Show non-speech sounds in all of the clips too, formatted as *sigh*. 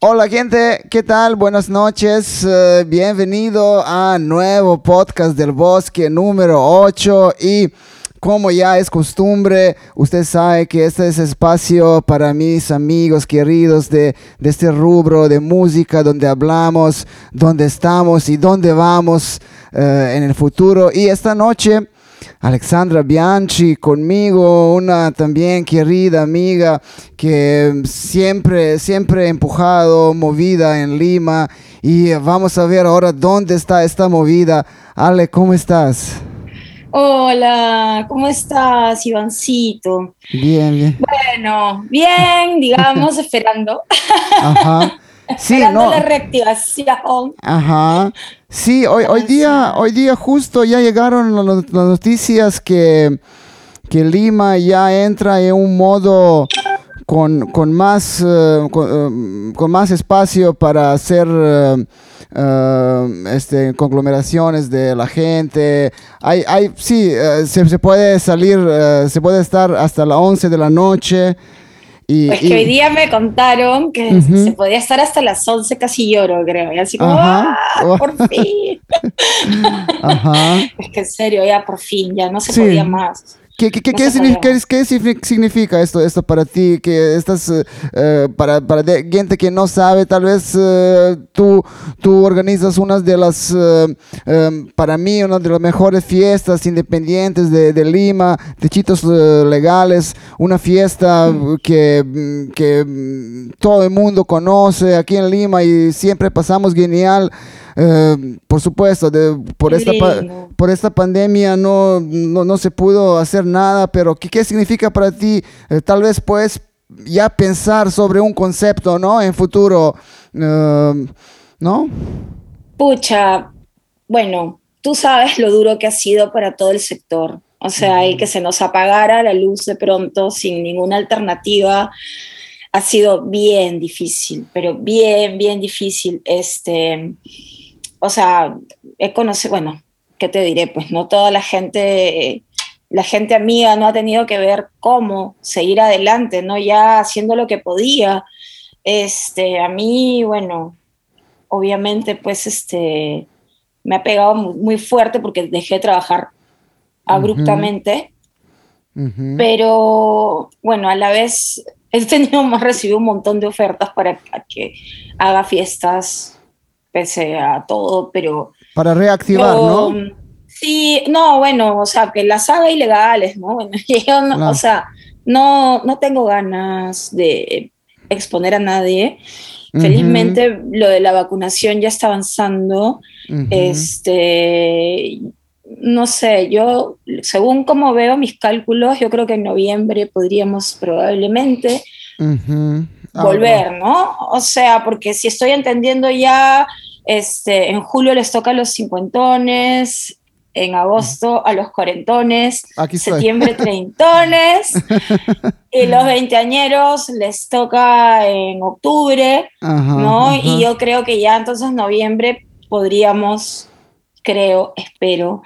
Hola gente, ¿qué tal? Buenas noches. eh, bienvenido a nuevo podcast del Bosque número 8 y como ya es costumbre, usted sabe que este es espacio para mis amigos queridos de, este rubro de música donde hablamos, dónde estamos y dónde vamos eh, en el futuro. Y esta noche... Alexandra Bianchi conmigo, una también querida amiga que siempre, siempre empujado, movida en Lima. Y vamos a ver ahora dónde está esta movida. Ale, ¿cómo estás? Hola, ¿cómo estás, Ivancito? Bien, bien. Bueno, bien, digamos, *laughs* esperando. Ajá. *laughs* Sí, esperando no. la reactivación. Ajá. Sí, hoy, hoy día, hoy día justo ya llegaron las noticias que, que Lima ya entra en un modo con, con más, eh, con, con más espacio para hacer eh, este, conglomeraciones de la gente. Hay, hay, sí, se, se puede salir, se puede estar hasta las 11 de la noche. Y, Pues y- que hoy día me contaron que se podía estar hasta las 11 casi lloro, creo. Y así como, Ajá. ¡ah, por fin! *laughs* Ajá. Es que en serio, ya por fin, ya no se Sí. podía más. ¿Qué, qué, qué, qué significa, significa esto, esto para ti? Que estás, eh, eh, para, para gente que no sabe, tal vez eh, tú, tú organizas una de las, em, para mí, una de las mejores fiestas independientes de, de Lima, de chitos eh, legales, una fiesta que, que todo el mundo conoce aquí en Lima y siempre pasamos genial. Eh, por supuesto, de- por, esta pa- por esta pandemia no, no, no se pudo hacer nada, pero ¿qué, qué significa para ti? Eh, tal vez puedes ya pensar sobre un concepto, ¿no? En futuro, eh, ¿no? Pucha, bueno, tú sabes lo duro que ha sido para todo el sector. O sea, y que se nos apagara la luz de pronto sin ninguna alternativa ha sido bien difícil, pero bien, bien difícil. Este, o sea, he conocido, bueno, ¿qué te diré? Pues no toda la gente, la gente amiga no ha tenido que ver cómo seguir adelante, ¿no? Ya haciendo lo que podía. Este, a mí, bueno, obviamente, pues, este, me ha pegado mu- muy fuerte porque dejé de trabajar abruptamente, pero bueno, a la vez he tenido más *laughs* recibido un montón de ofertas para que haga fiestas, pese a todo, pero Para reactivar, yo, ¿no? Sí, no, bueno, o sea, que las haga ilegales, ¿no? *laughs* Bueno, yo no, o sea, no, no tengo ganas de exponer a nadie. Felizmente lo de la vacunación ya está avanzando. Este, no sé, yo, según como veo mis cálculos, yo creo que en noviembre podríamos probablemente. Ah, volver, ¿no? O sea, porque si estoy entendiendo ya, este, en julio les toca a los cincuentones, en agosto a los cuarentones, Aquí septiembre *laughs* treintones, y los *laughs* veinteañeros les toca en octubre, Ajá, ¿no? ajá. Y yo creo que ya entonces noviembre podríamos, creo, espero,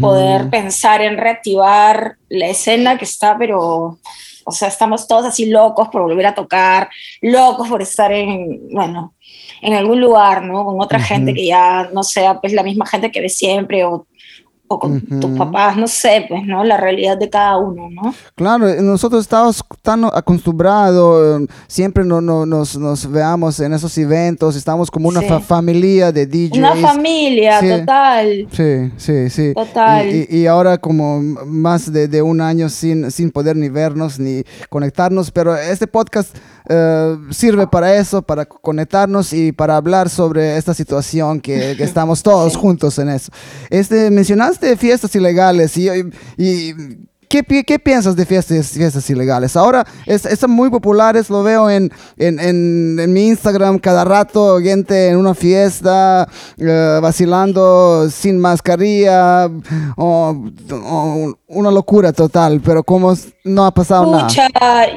poder pensar en reactivar la escena que está, pero, o sea, estamos todos así locos por volver a tocar, locos por estar en, bueno, en algún lugar, ¿no? Con otra Ujú. gente que ya no sea pues la misma gente que ves siempre o, o con Ujú. tus papás, no sé, pues, ¿no? La realidad de cada uno, ¿no? Claro, eh, nosotros estamos tan acostumbrados, eh, siempre no, no- nos, nos veamos en esos eventos, estamos como una Sí. fa- familia de DJs. Una familia, Sí. total. Sí, sí, sí. Total. Y, y- y ahora como más de, de un año sin, sin poder ni vernos ni conectarnos, pero este podcast eh, sirve para eso, para co- conectarnos y para hablar sobre esta situación que, que *laughs* estamos todos juntos en eso. Este, mencionaste fiestas ilegales y... y- y ¿Qué, qué piensas de fiestas, fiestas ilegales? Ahora es, están muy populares, lo veo en, en, en- en mi Instagram cada rato, gente en una fiesta, eh, vacilando sin mascarilla, o, o una locura total, pero como no ha pasado nada. Pucha,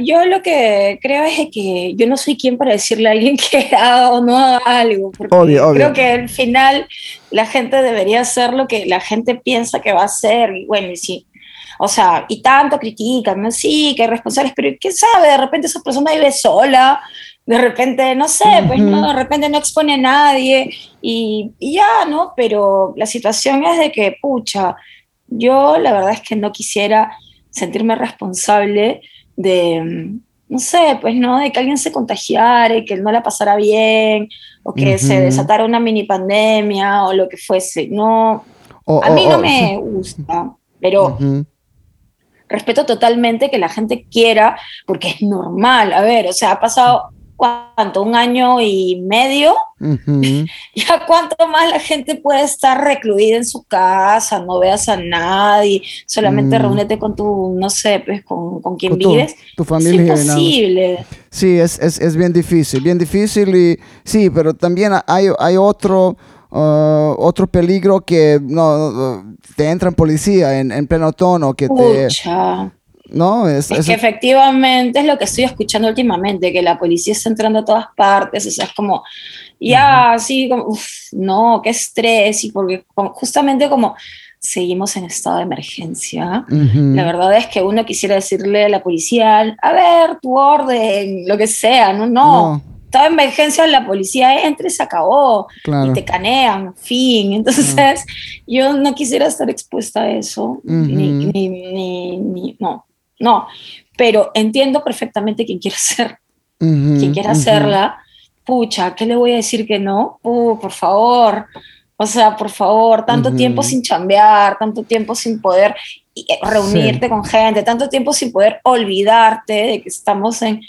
yo lo que creo es que yo no soy quien para decirle a alguien *laughs* que haga o no haga algo, porque Obvio, obvio. creo que al final la gente debería hacer lo que la gente piensa que va a hacer, y bueno, y si, O sea, y tanto critican, ¿no? Sí, que hay responsables, pero ¿quién sabe? De repente esa persona vive sola, de repente, no sé, pues no, de repente no expone a nadie y, y, ya, ¿no? Pero la situación es de que, pucha, yo la verdad es que no quisiera sentirme responsable de, no sé, pues no, de que alguien se contagiara y que no la pasara bien, o que se desatara una mini pandemia o lo que fuese. No, a mí no me gusta, pero respeto totalmente que la gente quiera, porque es normal. A ver, o sea, ha pasado ¿cuánto? Un año y medio. *laughs* Ya cuánto más la gente puede estar recluida en su casa, no veas a nadie, solamente mm. reúnete con tu, no sé, pues con, con quien vives. Tu familia. Es imposible. Sí, es, es, es, bien difícil, bien difícil y sí, pero también hay, hay otro... Uh, otro peligro que no, te entra en policía en, en pleno tono, que te, ¿no? Es, que efectivamente es lo que estoy escuchando últimamente, que la policía está entrando a todas partes, o sea, es como, ya, así, como, no, qué estrés, y porque justamente como seguimos en estado de emergencia, la verdad es que uno quisiera decirle a la policía, a ver, tu orden, lo que sea, no, no. En emergencia, la policía entra y se acabó. Y te canean, fin. *laughs* Entonces, yo no quisiera estar expuesta a eso. ni, ni, ni, no no, pero entiendo perfectamente quién quiere ser, quien quiera hacerla, pucha, ¿qué le voy a decir que no? Uh, por favor, o sea, por favor, tanto tiempo sin chambear, tanto tiempo sin poder eh, reunirte con gente, tanto tiempo sin poder olvidarte de que estamos en,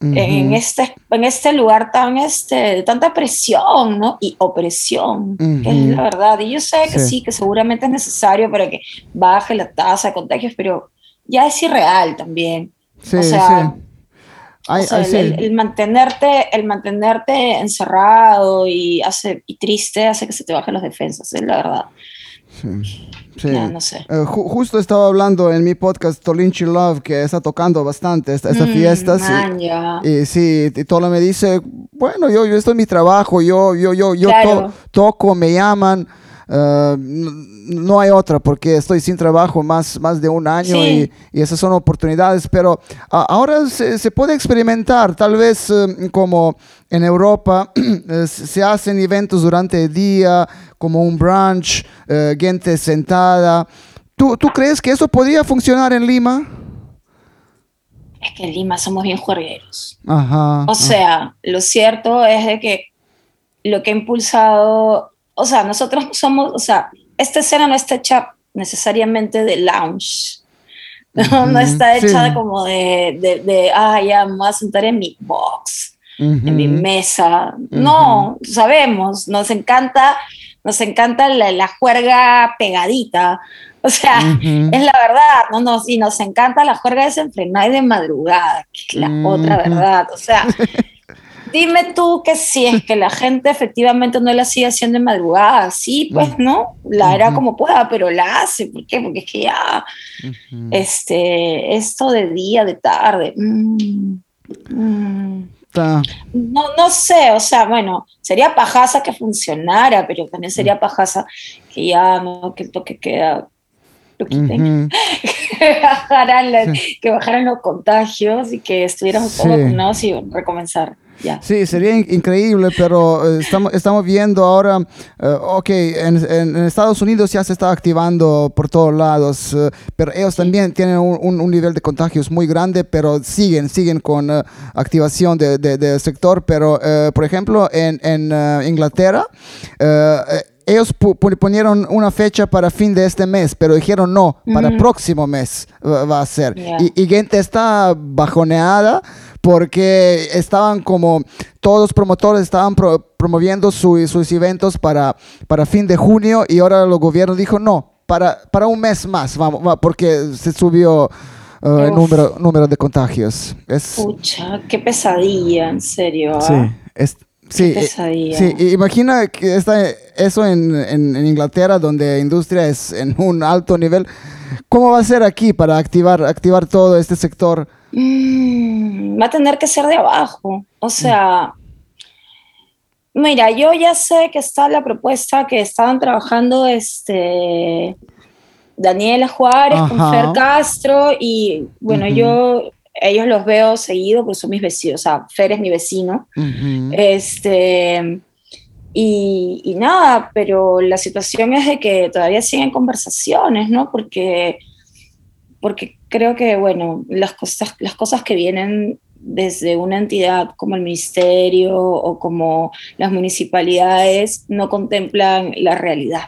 en, este, en este lugar tan, este, de tanta presión ¿no? y opresión, que es la verdad. Y yo sé que sí. que seguramente es necesario para que baje la tasa de contagios, pero ya es irreal también. Sí, o sea, sí. el, mantenerte, el mantenerte encerrado y, hace, y triste hace que se te bajen las defensas, es la verdad. Sí. no sé. Eh, justo estaba hablando en mi podcast Tolinchi Love que está tocando bastante esta, esta mm, fiesta. y, sí, y todo me dice, bueno, yo, yo estoy en mi trabajo, yo, yo, yo, yo toco, me llaman. Uh, no hay otra porque estoy sin trabajo más, más de un año y, esas son oportunidades, pero ahora se, puede experimentar, tal vez eh, como en Europa *clears throat* se hacen eventos durante el día, como un brunch, eh, gente sentada. ¿Tú, ¿Tú crees que eso podría funcionar en Lima? Es que en Lima somos bien juergueros. o sea, lo cierto es de que lo que ha impulsado o sea, nosotros somos, o sea, esta escena no está hecha necesariamente de lounge. No, está hecha como de, de, de, ah, ya me voy a sentar en mi box, en mi mesa. No, sabemos, nos encanta, nos encanta la, la juerga pegadita. O sea, es la verdad, no, no, sí, nos encanta la juerga desenfrenada y de madrugada, que es la otra verdad. O sea, *laughs* Dime tú que si es que la gente efectivamente no la sigue haciendo en madrugada, sí, pues no, la hará como pueda, pero la hace, ¿por qué? Porque es que ya, este, esto de día, de tarde, mm, mm. no, no sé, o sea, bueno, sería pajasa que funcionara, pero también sería pajasa que ya no, que lo que queda lo quiten, *laughs* que, bajaran los, contagios y que estuviéramos todos vacunados y recomenzar. Sí, sería increíble, pero eh, estamos, estamos viendo ahora, uh, ok, en, en, Estados Unidos ya se está activando por todos lados, eh, pero ellos también tienen un, un, nivel de contagios muy grande, pero siguen, siguen con activación del de, de sector. Pero, por ejemplo, en, en Inglaterra, ellos ponieron una fecha para fin de este mes, pero dijeron no, para el próximo mes va a ser. Y, y, gente está bajoneada porque estaban como todos los promotores estaban promoviendo sus eventos para, para fin de junio y ahora el gobierno dijo no, para, para un mes más, vamos, porque se subió uh, el número, número de contagios. Es, Pucha, qué pesadilla, en serio. Sí, ¿ah? es, Sí, qué pesadilla. sí, imagina que está eso en, en, Inglaterra, donde la industria es en un alto nivel. ¿Cómo va a ser aquí para activar, activar todo este sector? Mm, va a tener que ser de abajo. O sea, mira, yo ya sé que está la propuesta que estaban trabajando este, Daniela Juárez, con Fer Castro, y bueno, yo ellos los veo seguido porque son mis vecinos, o sea, Fer es mi vecino. Este, y, y, nada, pero la situación es de que todavía siguen conversaciones, ¿no? Porque, porque creo que, bueno, las cosas, las cosas que vienen desde una entidad como el ministerio o como las municipalidades no contemplan la realidad.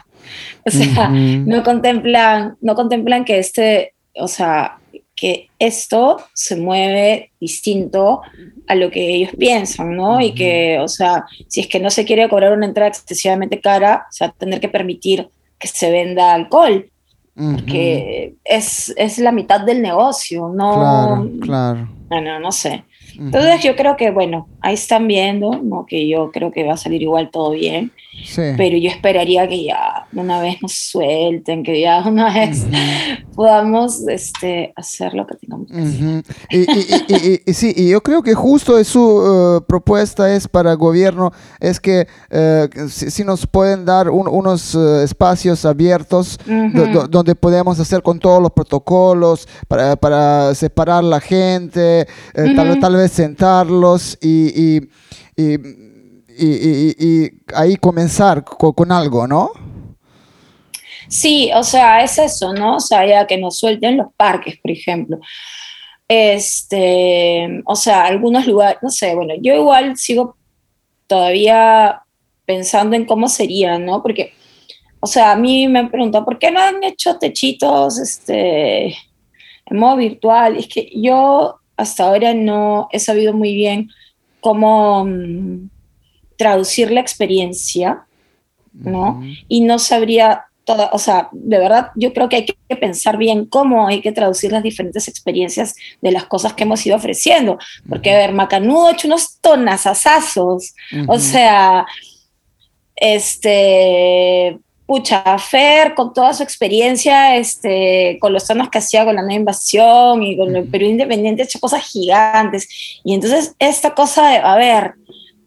O sea, no contemplan, no contemplan que este, o sea, que esto se mueve distinto a lo que ellos piensan, ¿no? Y que, o sea, si es que no se quiere cobrar una entrada excesivamente cara, o sea, tener que permitir que se venda alcohol, porque es, es, la mitad del negocio, ¿no? Claro, claro. Bueno, no sé. Entonces yo creo que, bueno, ahí están viendo, ¿no? Que yo creo que va a salir igual todo bien. Pero yo esperaría que ya una vez nos suelten, que ya una vez podamos este, hacer lo que tengamos que hacer. Y, sí, y yo creo que justo su eh, propuesta es para el gobierno, es que uh, si, nos pueden dar unos eh, espacios abiertos donde podemos hacer con todos los protocolos para, para separar la gente, tal, tal, vez sentarlos y y, ahí comenzar con, algo, ¿no? Sí, o sea, es eso, ¿no? O sea, ya que nos suelten los parques, por ejemplo. Este, o sea, algunos lugares, no sé, bueno, yo igual sigo todavía pensando en cómo sería, ¿no? Porque, o sea, a mí me han preguntado, ¿por qué no han hecho techitos este, en modo virtual? Es que yo hasta ahora no he sabido muy bien cómo mm, traducir la experiencia, ¿no? Y no sabría toda, o sea, de verdad yo creo que hay que pensar bien cómo hay que traducir las diferentes experiencias de las cosas que hemos ido ofreciendo, porque, a ver, Macanudo ha hecho unos tonazazazos, o sea, este, pucha, Fer con toda su experiencia, este, con los tonos que hacía con la nueva invasión y con el Perú Independiente, ha hecho cosas gigantes, y entonces esta cosa de, a ver,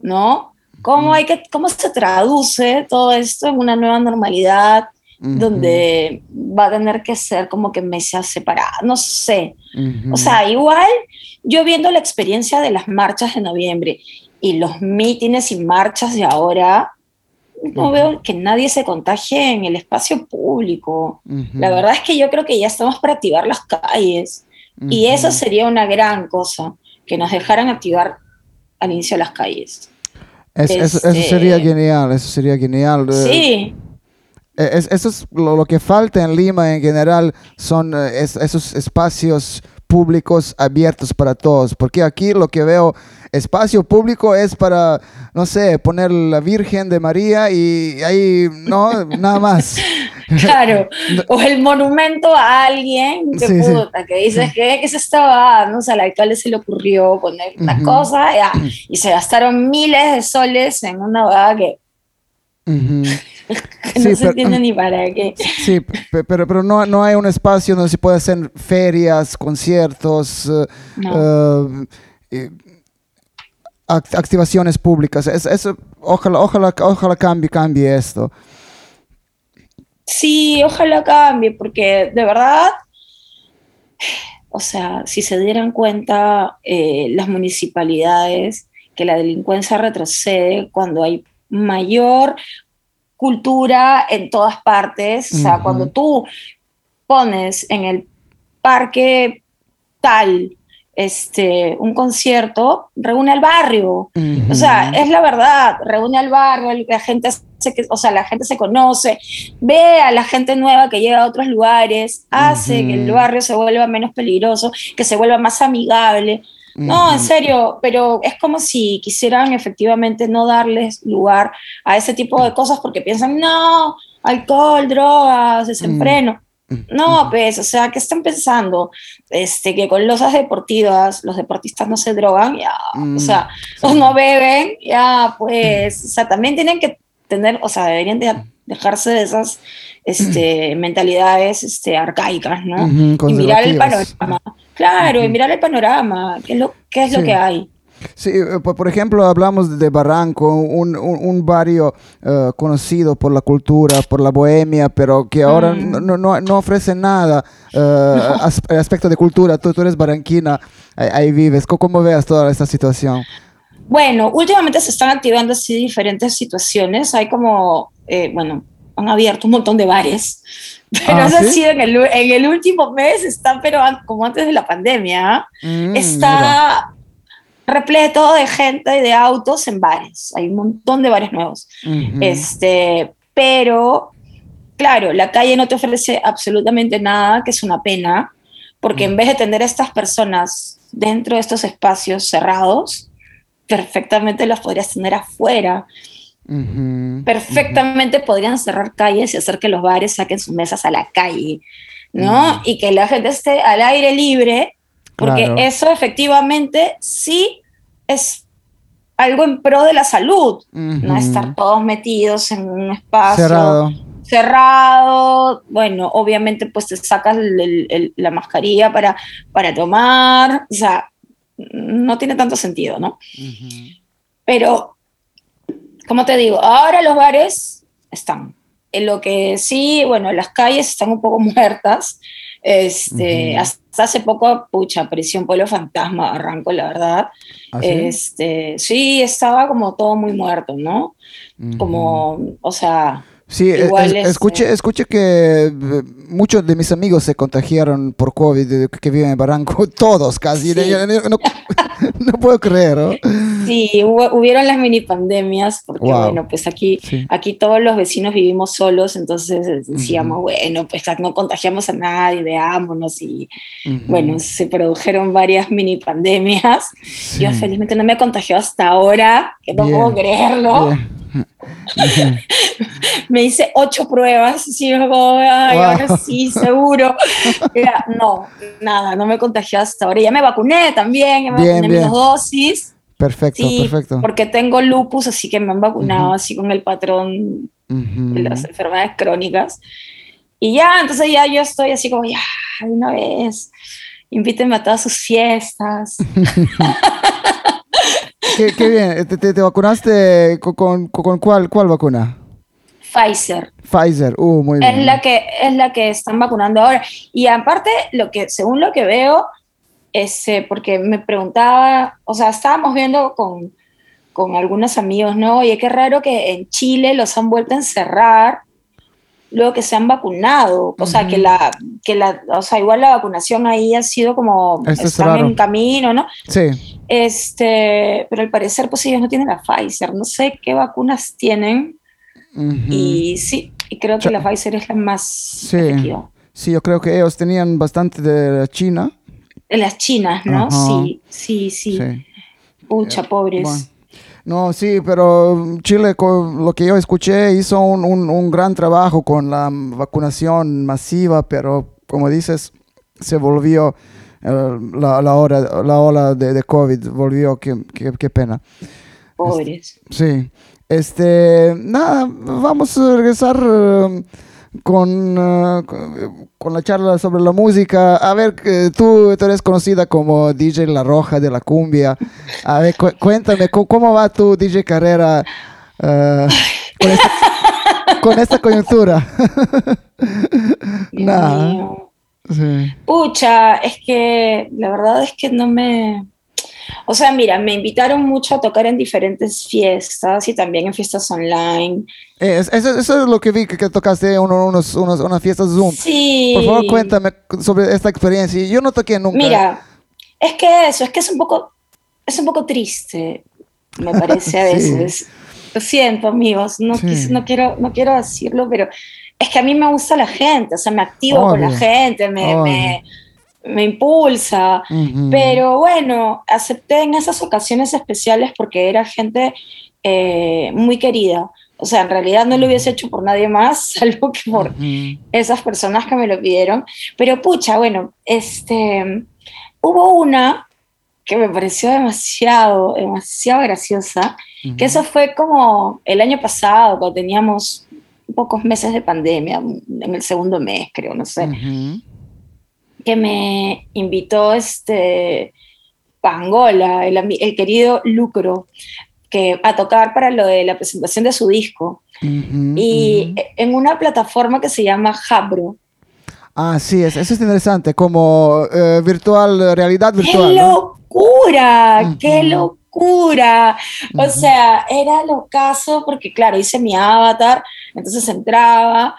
¿no? ¿Cómo, hay que, ¿Cómo se traduce todo esto en una nueva normalidad donde va a tener que ser como que mesas separadas? No sé. O sea, igual yo viendo la experiencia de las marchas de noviembre y los mítines y marchas de ahora, no veo que nadie se contagie en el espacio público. La verdad es que yo creo que ya estamos para activar las calles. Y eso sería una gran cosa, que nos dejaran activar al inicio las calles eso, sería este, genial, eso sería genial. Eh, sí. Es, eso es lo, que falta en Lima en general, son eh, esos espacios públicos abiertos para todos, porque aquí lo que veo, espacio público es para, no sé, poner la Virgen de María y ahí, no, nada más. *laughs* Claro, o el monumento a alguien que puta, que dices que, que se estaba, no sé, al alcalde se le ocurrió poner una cosa y se gastaron miles de soles en una boda que, *laughs* no se entiende ni para qué. Sí, pero, pero no, no hay un espacio donde se puede hacer ferias, conciertos, eh, activaciones públicas. eso, ojalá, ojalá, ojalá cambie, cambie esto. Sí, ojalá cambie, porque de verdad, o sea, si se dieran cuenta eh, las municipalidades que la delincuencia retrocede cuando hay mayor cultura en todas partes, o sea, cuando tú pones en el parque tal este, un concierto, reúne al barrio. O sea, es la verdad, reúne al barrio, la gente se, o sea, la gente se conoce, ve a la gente nueva que llega a otros lugares, hace que el barrio se vuelva menos peligroso, que se vuelva más amigable. No, en serio, pero es como si quisieran efectivamente no darles lugar a ese tipo de cosas porque piensan, no, alcohol, drogas, desenfreno. No, pues, o sea, ¿qué están pensando? Este, que con losas deportivas los deportistas no se drogan, ya, o sea, o no beben, ya, pues, o sea, también tienen que tener, o sea, deberían dejarse de esas este, mentalidades este, arcaicas, ¿no? y mirar el panorama. Claro, y mirar el panorama, qué es lo, qué es lo que hay. Sí, eh, por ejemplo, hablamos de Barranco, un, un, barrio eh, conocido por la cultura, por la bohemia, pero que ahora mm. no, no, no, ofrece nada *laughs* uh, aspecto de cultura. Tú, tú eres barranquina, ahí, vives. ¿Cómo, veas toda esta situación? Bueno, últimamente se están activando así diferentes situaciones. Hay como, bueno, han abierto un montón de bares, *laughs* pero ah, ha sido en el, en el, último mes, está, pero como antes de la pandemia, mm, está repleto de gente y de autos en bares. Hay un montón de bares nuevos. este, pero, claro, la calle no te ofrece absolutamente nada, que es una pena, porque en vez de tener a estas personas dentro de estos espacios cerrados, perfectamente las podrías tener afuera. Perfectamente podrían cerrar calles y hacer que los bares saquen sus mesas a la calle, ¿no? Y que la gente esté al aire libre porque eso efectivamente sí es algo en pro de la salud, no estar todos metidos en un espacio cerrado. cerrado. Bueno, obviamente pues te sacas la mascarilla para, para tomar, o sea, no tiene tanto sentido, ¿no? Pero, como te digo, ahora los bares están. En lo que sí, bueno, las calles están un poco *laughs* muertas, este, hasta hace poco, pucha, apareció un pueblo fantasma, arranco, la verdad. ¿Ah, sí? Este, sí, estaba como todo muy muerto, ¿no? Como, o sea, Sí, escuché, escuché que eh, muchos de mis amigos se contagiaron por COVID que viven en Barranco, *laughs* todos casi. *laughs* No, puedo creer, ¿no? Sí, hubieron las mini pandemias, porque bueno, pues aquí, aquí todos los vecinos vivimos solos, entonces decíamos, bueno, pues no contagiamos a nadie, veámonos y bueno, se produjeron varias mini pandemias. Yo felizmente no me he contagiado hasta ahora, que no puedo creerlo. Me hice ocho pruebas, y luego, ahora sí, seguro. no, nada, no me contagié hasta ahora. Ya me vacuné también, ya me vacuné bien. dosis. Perfecto, perfecto. Porque tengo lupus, así que me han vacunado así con el patrón de las enfermedades crónicas. Y ya, entonces ya yo estoy así como, ya, una vez, invítenme a todas sus fiestas. *laughs* qué, bien. ¿Te, vacunaste con, con, cuál, cuál vacuna? Pfizer. Pfizer, uh, muy bien. Es la que, es la que están vacunando ahora. Y aparte, lo que, según lo que veo, es, eh, porque me preguntaba, o sea, estábamos viendo con, con algunos amigos, ¿no? Oye, qué raro que en Chile los han vuelto a encerrar luego que se han vacunado, o sea, que la, que la, o sea, igual la vacunación ahí ha sido como, están en camino, ¿no? Sí. Este, pero al parecer, pues ellos no tienen la Pfizer, no sé qué vacunas tienen, y sí, y creo que la Pfizer es la más sí. Sí, yo creo que ellos tenían bastante de China. De las chinas, ¿no? Sí, sí, sí. Pucha, pobres. No, sí, pero Chile, con lo que yo escuché, hizo un, un, gran trabajo con la vacunación masiva, pero como dices, se volvió eh, la, la, hora, la ola de, de COVID, volvió, qué, qué, pena. Pobres. sí. Este, nada, vamos a regresar. Eh, con, uh, con la charla sobre la música. A ver, tú, tú, eres conocida como DJ La Roja de la Cumbia. A ver, cuéntame, ¿cómo, va tu DJ carrera uh, con, esta, coyuntura? *laughs* Nada. Pucha, es que la verdad es que no me o sea, mira, me invitaron mucho a tocar en diferentes fiestas y también en fiestas online. Eh, eso, es lo que vi que, tocaste en unos, unos, unas fiestas Zoom. Sí. Por favor, cuéntame sobre esta experiencia. Yo no toqué nunca. Mira, es que eso, es que es un poco, es un poco triste, me parece a *laughs* veces. Lo siento, amigos, no, no, quiero, no quiero decirlo, pero es que a mí me gusta la gente, o sea, me activo con la gente, me me impulsa, pero bueno, acepté en esas ocasiones especiales porque era gente eh, muy querida. O sea, en realidad no lo hubiese hecho por nadie más, *laughs* salvo que por esas personas que me lo pidieron. Pero pucha, bueno, este, hubo una que me pareció demasiado, demasiado graciosa, que eso fue como el año pasado, cuando teníamos pocos meses de pandemia, en el segundo mes, creo, no sé que me invitó este, Pangola, el, el querido Lucro, que a tocar para lo de la presentación de su disco. y en una plataforma que se llama Habro. Ah, sí, eso es interesante, como eh, virtual, realidad virtual. ¡Qué locura! ¡Qué locura! O sea, era lo caso porque, claro, hice mi avatar, entonces entraba,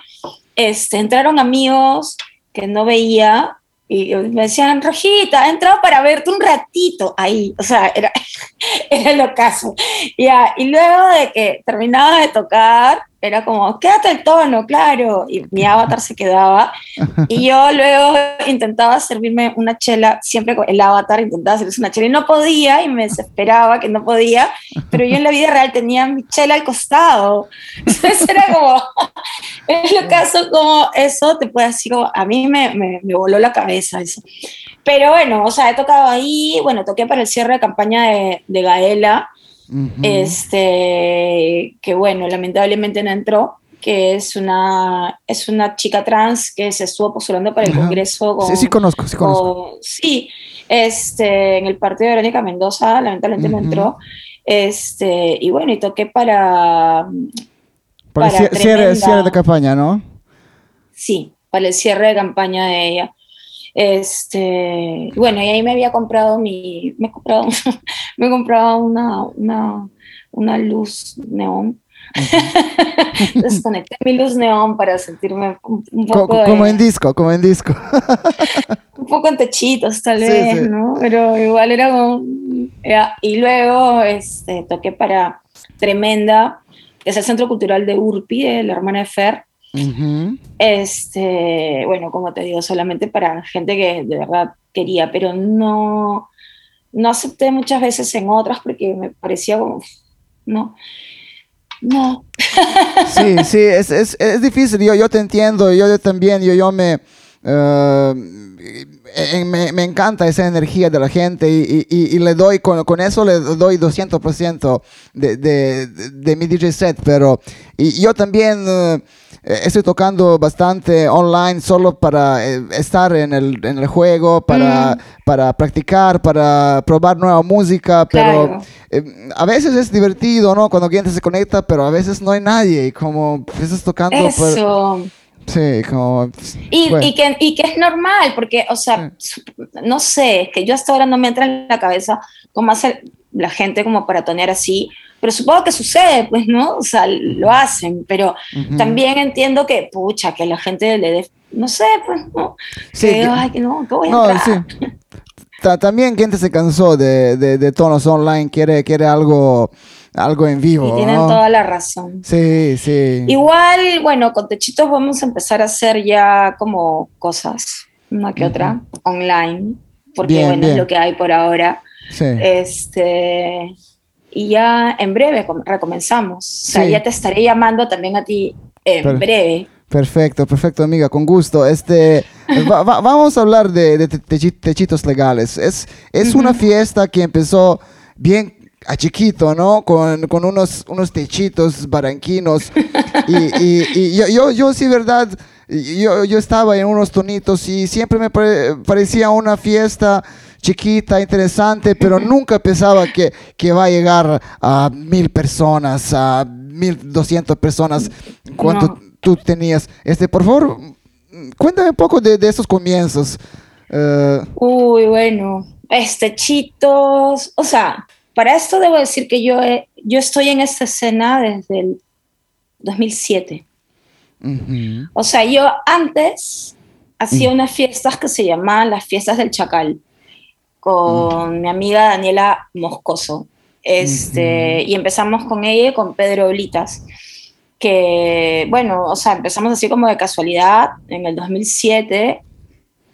este, entraron amigos que no veía y me decían, Rojita, he entrado para verte un ratito ahí. O sea, era, *laughs* era el ocaso. Ya, y luego de que terminaba de tocar, era como, quédate el tono, claro. Y mi avatar se quedaba. Y yo luego intentaba servirme una chela, siempre con el avatar intentaba servirse una chela y no podía y me desesperaba que no podía. Pero yo en la vida real tenía mi chela al costado. Entonces era como, *laughs* es lo caso como eso te puede decir, a mí me, me, me voló la cabeza eso. Pero bueno, o sea, he tocado ahí, bueno, toqué para el cierre de campaña de, de Gaela este, que bueno, lamentablemente no entró, que es una, es una chica trans que se estuvo postulando para el Congreso. sí, sí conozco, sí conozco. sí, este, en el partido de Verónica Mendoza, lamentablemente no entró. Este, y bueno, y toqué para... Para, el cierre, cierre de campaña, ¿no? Sí, para el cierre de campaña de ella. Este, bueno, y ahí me había comprado mi, me he comprado, *laughs* me comprado una, una, una luz neón. *laughs* Desconecté mi luz neón para sentirme un, poco. como en disco, como en disco. *laughs* un poco en techitos, tal vez, ¿no? Pero igual era como. y luego este, toqué para Tremenda, que es el Centro Cultural de Urpi, de la hermana de Fer este, bueno, como te digo, solamente para gente que de verdad quería, pero no, no acepté muchas veces en otras porque me parecía como, no, no. *laughs* Sí, sí, es, es, es difícil, yo, yo te entiendo, yo, yo también, yo, yo me... Uh, me, me, encanta esa energía de la gente y, y, y le doy, con, con, eso le doy 200% de, de, de, mi DJ set, pero y yo también uh, estoy tocando bastante online solo para eh, estar en el, en el juego, para, mm. para practicar, para probar nueva música, pero eh, a veces es divertido, ¿no? Cuando alguien se conecta, pero a veces no hay nadie y como estás tocando... Eso. Sí, como... Y, y, que, y, que, es normal, porque, o sea, no sé, es que yo hasta ahora no me entra en la cabeza cómo hace la gente como para tonear así, pero supongo que sucede, pues, ¿no? O sea, lo hacen, pero también entiendo que, pucha, que la gente le dé, no sé, pues, ¿no? Sí, que, ay, que no, que voy a no, sí. También gente se cansó de, de, de tonos online, quiere, quiere algo algo en vivo. Y tienen toda la razón. Sí, sí. Igual, bueno, con Techitos vamos a empezar a hacer ya como cosas, una que otra, online, porque bueno, es lo que hay por ahora. Sí. Este, y ya en breve recomenzamos. O sea, ya te estaré llamando también a ti en breve. Perfecto, perfecto, amiga, con gusto. Este, *laughs* vamos a hablar de, techitos legales. Es, es una fiesta que empezó bien a chiquito, ¿no? Con, con unos, unos techitos baranquinos. y, y, yo, yo, yo, sí, verdad, yo, yo estaba en unos tonitos y siempre me parecía una fiesta chiquita, interesante, pero nunca pensaba que, que va a llegar a mil personas, a mil doscientas personas. ¿Cuánto tú tenías? Este, por favor, cuéntame un poco de, de esos comienzos. Uh, Uy, bueno, este, chitos, o sea, para esto debo decir que yo, yo estoy en esta escena desde el 2007. O sea, yo antes hacía unas fiestas que se llamaban las fiestas del Chacal con mi amiga Daniela Moscoso. Este, Y empezamos con ella y con Pedro Blitas, que, bueno, o sea, empezamos así como de casualidad en el 2007,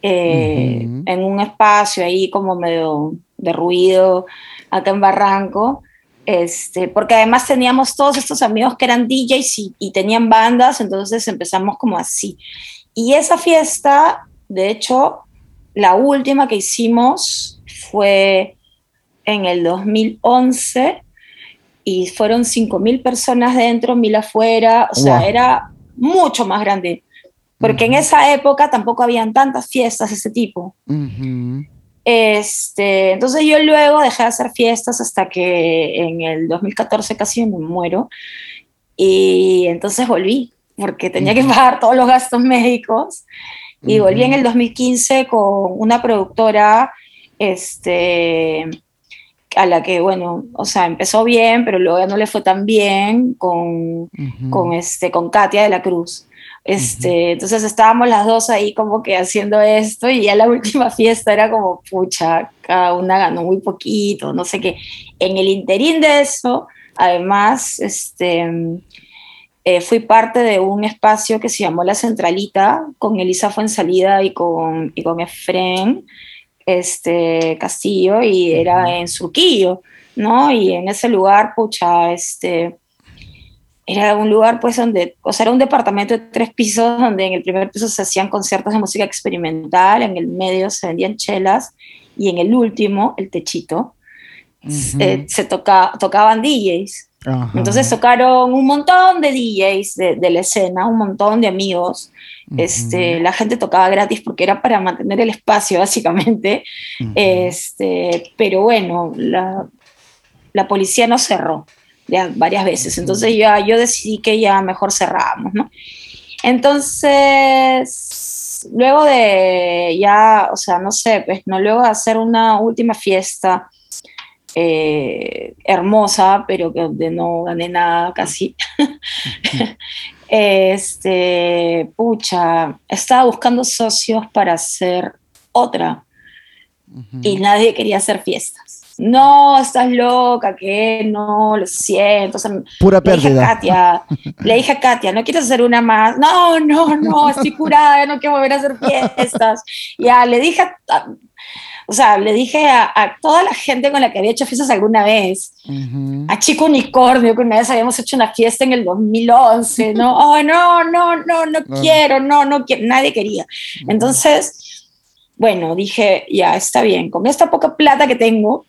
eh, en un espacio ahí como medio de ruido, acá en Barranco, este, porque además teníamos todos estos amigos que eran DJs y, tenían bandas, entonces empezamos como así. Y esa fiesta, de hecho, la última que hicimos fue en el 2011 y fueron 5.000 personas dentro, 1.000 afuera, o sea, era mucho más grande, porque en esa época tampoco habían tantas fiestas de ese tipo. Este, entonces yo luego dejé de hacer fiestas hasta que en el 2014 casi me muero. Y entonces volví porque tenía que pagar todos los gastos médicos. Y volví en el 2015 con una productora este, a la que, bueno, o sea, empezó bien, pero luego ya no le fue tan bien con, con, este, con Katia de la Cruz. Este, Entonces estábamos las dos ahí como que haciendo esto y ya la *laughs* última fiesta era como, pucha, cada una ganó muy poquito, no sé qué. En el interín de eso, además, este, eh, fui parte de un espacio que se llamó La Centralita con Elisa Fuensalida y con, y con Efren este, Castillo y era en Surquillo, ¿no? Y en ese lugar, pucha, este era un lugar pues donde, o sea, era un departamento de tres pisos donde en el primer piso se hacían conciertos de música experimental, en el medio se vendían chelas y en el último, el techito, se, toca, tocaban DJs. Entonces tocaron un montón de DJs de, la escena, un montón de amigos. este, la gente tocaba gratis porque era para mantener el espacio, básicamente. este, pero bueno, la, la policía no cerró varias veces. Entonces ya yo decidí que ya mejor cerramos, ¿no? Entonces, luego de ya, o sea, no sé, pues, no, luego de hacer una última fiesta eh, hermosa, pero que donde no gané nada casi. *laughs* este, pucha, estaba buscando socios para hacer otra y nadie quería hacer fiestas no, estás loca, que no, lo siento. Pura le pérdida. Dije a Katia, le dije a Katia, ¿no quieres hacer una más? No, no, no, estoy curada, no quiero volver a hacer fiestas. Ya, le dije, o sea, le dije a, toda la gente con la que había hecho fiestas alguna vez, a Chico Unicornio, que una vez habíamos hecho una fiesta en el 2011, ¿no? Oh, no, no, no, no quiero, no, no quiero, nadie quería. Entonces, bueno, dije, ya, está bien, con esta poca plata que tengo,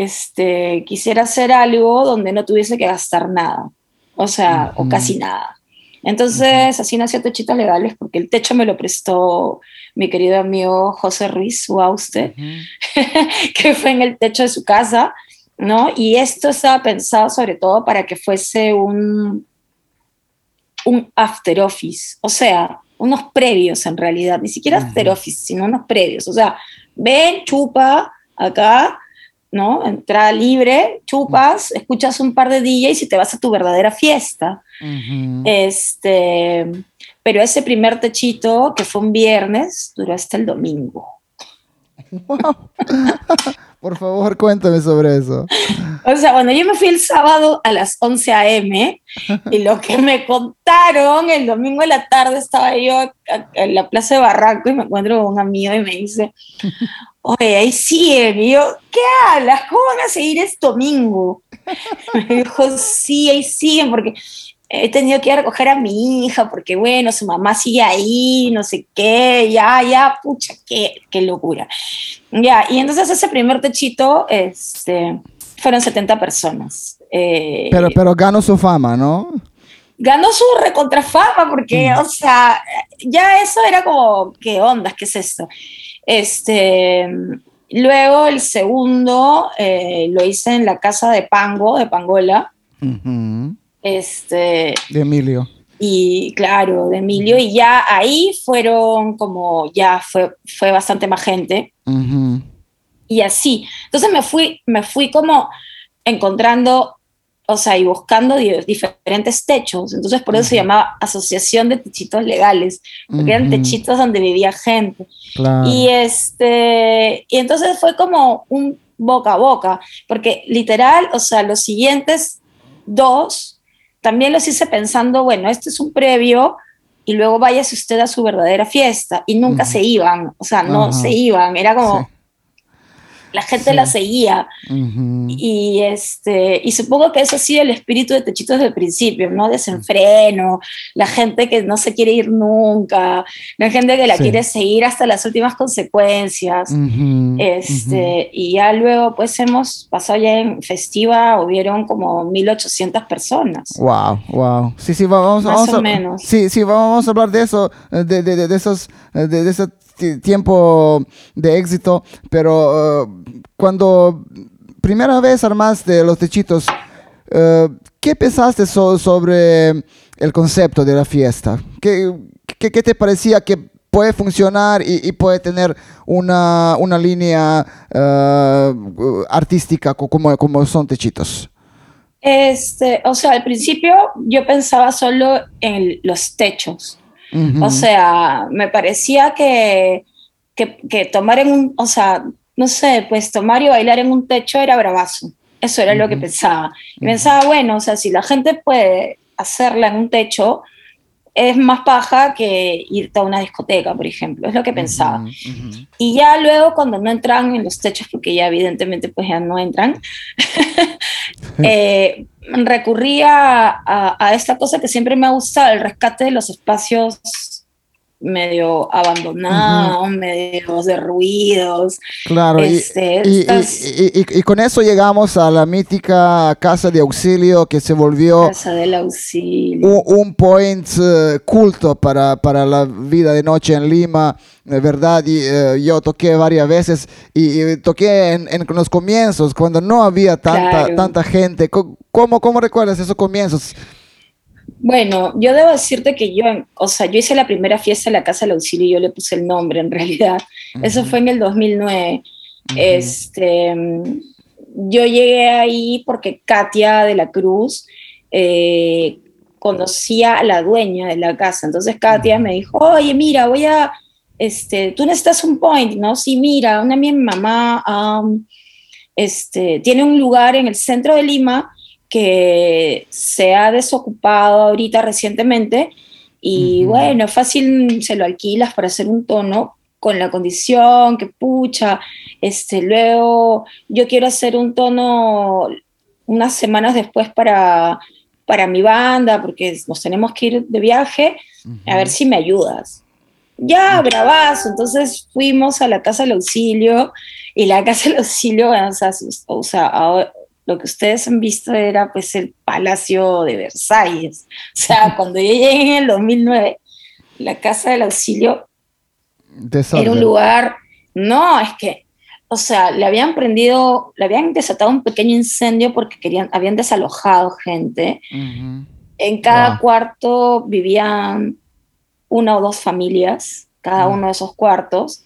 este, quisiera hacer algo donde no tuviese que gastar nada, o sea, o casi nada. Entonces, así nació Techitos Legales, porque el techo me lo prestó mi querido amigo José Ruiz Uauste, *laughs* que fue en el techo de su casa, ¿no? Y esto estaba pensado sobre todo para que fuese un, un after office, o sea, unos previos en realidad, ni siquiera after office, sino unos previos, o sea, ven, chupa acá, ¿no? Entrada libre, chupas, escuchas un par de DJs y te vas a tu verdadera fiesta. Este, pero ese primer techito, que fue un viernes, duró hasta el domingo. *laughs* Por favor, cuéntame sobre eso. O sea, bueno, yo me fui el sábado a las 11 a.m. y lo que me contaron, el domingo en la tarde estaba yo en la plaza de Barranco y me encuentro con un amigo y me dice, oye, ahí siguen. Y yo, ¿qué hablas? ¿Cómo van a seguir este domingo? Me dijo, sí, ahí siguen, porque he tenido que ir a recoger a mi hija, porque bueno, su mamá sigue ahí, no sé qué, ya, ya, pucha, qué, qué locura. Ya, y entonces ese primer techito, este, fueron 70 personas. Eh, pero, pero ganó su fama, ¿no? Ganó su recontrafama, porque, mm. o sea, ya eso era como, ¿qué onda? ¿Qué es esto? Este, luego el segundo eh, lo hice en la casa de Pango, de Pangola. Este, de Emilio. Y claro, de Emilio. Y ya ahí fueron como, ya fue, fue bastante más gente. Y así. Entonces me fui, me fui como encontrando o sea, y buscando diferentes techos. Entonces, por eso se llamaba Asociación de Techitos Legales, porque eran techitos donde vivía gente. Y, este, y entonces fue como un boca a boca, porque literal, o sea, los siguientes dos también los hice pensando, bueno, este es un previo y luego váyase usted a su verdadera fiesta. Y nunca se iban, o sea, no se iban, era como la gente la seguía. y, este, y supongo que eso ha sido el espíritu de Techitos desde el principio, ¿no? Desenfreno, la gente que no se quiere ir nunca, la gente que la quiere seguir hasta las últimas consecuencias. este, Y ya luego, pues hemos pasado ya en Festiva, hubieron como 1800 personas. Wow, wow. Sí, sí, vamos, Más o menos. Sí, sí, vamos a hablar de eso, de, de, de esos, de, de tiempo de éxito, pero uh, cuando primera vez armaste los techitos, uh, ¿qué pensaste sobre el concepto de la fiesta? ¿Qué, qué, qué te parecía que puede funcionar y, puede tener una, una línea uh, artística como, como son techitos? Este, o sea, al principio yo pensaba solo en los techos. O sea, me parecía que, que, tomar en un, o sea, no sé, pues tomar y bailar en un techo era bravazo. Eso era lo que pensaba. Y pensaba, bueno, o sea, si la gente puede hacerla en un techo, es más paja que irte a una discoteca, por ejemplo, es lo que pensaba. Y ya luego cuando no entran en los techos, porque ya evidentemente pues ya no entran, *laughs* eh, recurría a, esta cosa que siempre me ha gustado, el rescate de los espacios medio abandonados, medio derruidos. Claro, este, y, con eso llegamos a la mítica Casa de Auxilio que se volvió casa del auxilio. Un, point eh, culto para, para, la vida de noche en Lima, de verdad. Y, eh, yo toqué varias veces y, toqué en, en, los comienzos, cuando no había tanta, tanta gente. ¿Cómo, ¿Cómo recuerdas esos comienzos? Bueno, yo debo decirte que yo, o sea, yo hice la primera fiesta en la Casa del Auxilio y yo le puse el nombre en realidad. Eso fue en el 2009. Este, yo llegué ahí porque Katia de la Cruz eh, conocía a la dueña de la casa. Entonces Katia me dijo, oye, mira, voy a, este, tú necesitas un point, ¿no? Sí, mira, una mi mamá este, tiene un lugar en el centro de Lima que se ha desocupado ahorita recientemente y bueno, fácil se lo alquilas para hacer un tono con la condición que pucha, este, luego yo quiero hacer un tono unas semanas después para, para mi banda porque nos tenemos que ir de viaje, a ver si me ayudas. Ya, bravazo, entonces fuimos a la casa del auxilio y la casa del auxilio, o sea, o sea lo que ustedes han visto era pues el Palacio de Versalles. O sea, *laughs* cuando yo llegué en el 2009, la Casa del Auxilio era un lugar, no, es que, o sea, le habían prendido, le habían desatado un pequeño incendio porque querían, habían desalojado gente. En cada cuarto vivían una o dos familias, cada uno de esos cuartos.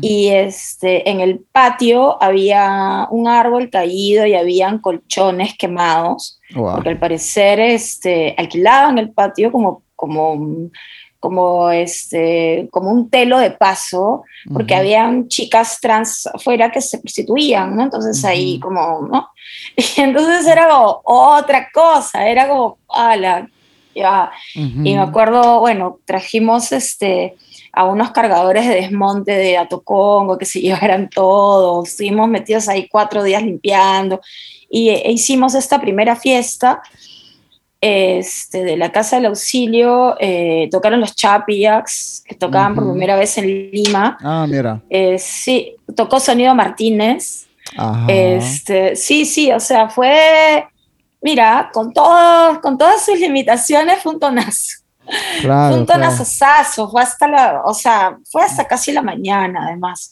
Y este, en el patio había un árbol caído y habían colchones quemados, porque al parecer este, alquilaban el patio como, como, como, este, como un telo de paso, porque habían chicas trans afuera que se prostituían, ¿no? Entonces ahí como, ¿no? *laughs* Y entonces era como otra cosa, era como, ala, ya. Y me acuerdo, bueno, trajimos este a unos cargadores de desmonte de Atocongo que se llevaran todos. Estuvimos metidos ahí cuatro días limpiando y e hicimos esta primera fiesta este, de la Casa del Auxilio. Eh, tocaron los Chapillaks, que tocaban por primera vez en Lima. Ah, mira. Eh, sí, tocó Sonido Martínez. Este, sí, sí, o sea, fue, mira, con, todo, con todas sus limitaciones, fue un tonazo. Claro, un tonazazo, fue hasta la, o sea, fue hasta casi la mañana además.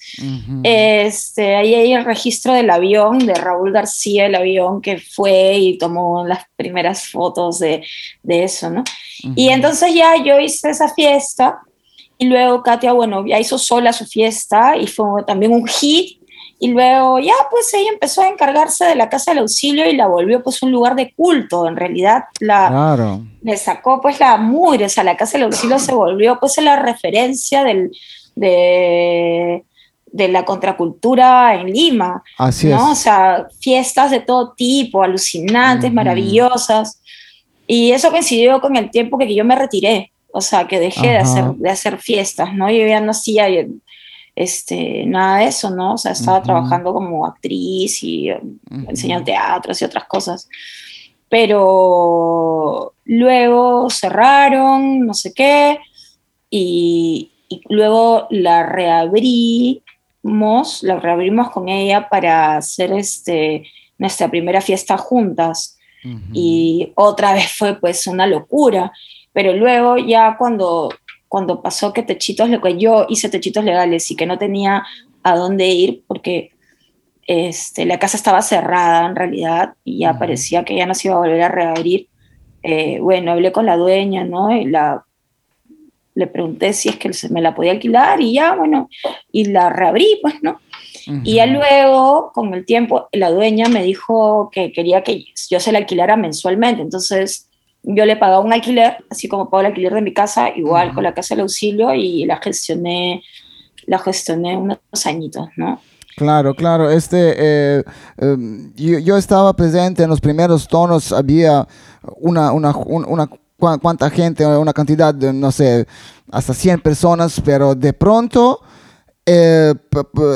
este, ahí hay el registro del avión, de Raúl García, el avión que fue y tomó las primeras fotos de, de eso, ¿no? Y entonces ya yo hice esa fiesta y luego Katia, bueno, ya hizo sola su fiesta y fue también un hit y luego ya pues ella empezó a encargarse de la casa del auxilio y la volvió pues un lugar de culto. En realidad la, le sacó pues la mugre, o sea, la casa del auxilio se volvió pues la referencia del, de, de la contracultura en Lima. Así ¿no? O sea, fiestas de todo tipo, alucinantes, maravillosas. Y eso coincidió con el tiempo que yo me retiré. O sea, que dejé de hacer, de hacer fiestas, ¿no? Yo ya no hacía este, nada de eso, ¿no? O sea, estaba trabajando como actriz y um, enseñando teatro y otras cosas. Pero luego cerraron, no sé qué, y, luego la reabrimos, la reabrimos con ella para hacer este, nuestra primera fiesta juntas. Y otra vez fue pues una locura. Pero luego ya cuando cuando pasó que Techitos, que yo hice Techitos Legales y que no tenía a dónde ir porque este, la casa estaba cerrada en realidad y ya parecía que ya no se iba a volver a reabrir. Eh, bueno, hablé con la dueña, ¿no? Y la, le pregunté si es que me la podía alquilar y ya, bueno, y la reabrí, pues, ¿no? Y ya luego, con el tiempo, la dueña me dijo que quería que yo se la alquilara mensualmente. Entonces, yo le pagaba un alquiler, así como pago el alquiler de mi casa, igual con la casa del auxilio y la gestioné, la gestioné unos añitos, ¿no? Claro, claro. Este, eh, em, yo, estaba presente en los primeros tonos, había una, una, una, cuánta gente, una cantidad de, no sé, hasta 100 personas, pero de pronto eh,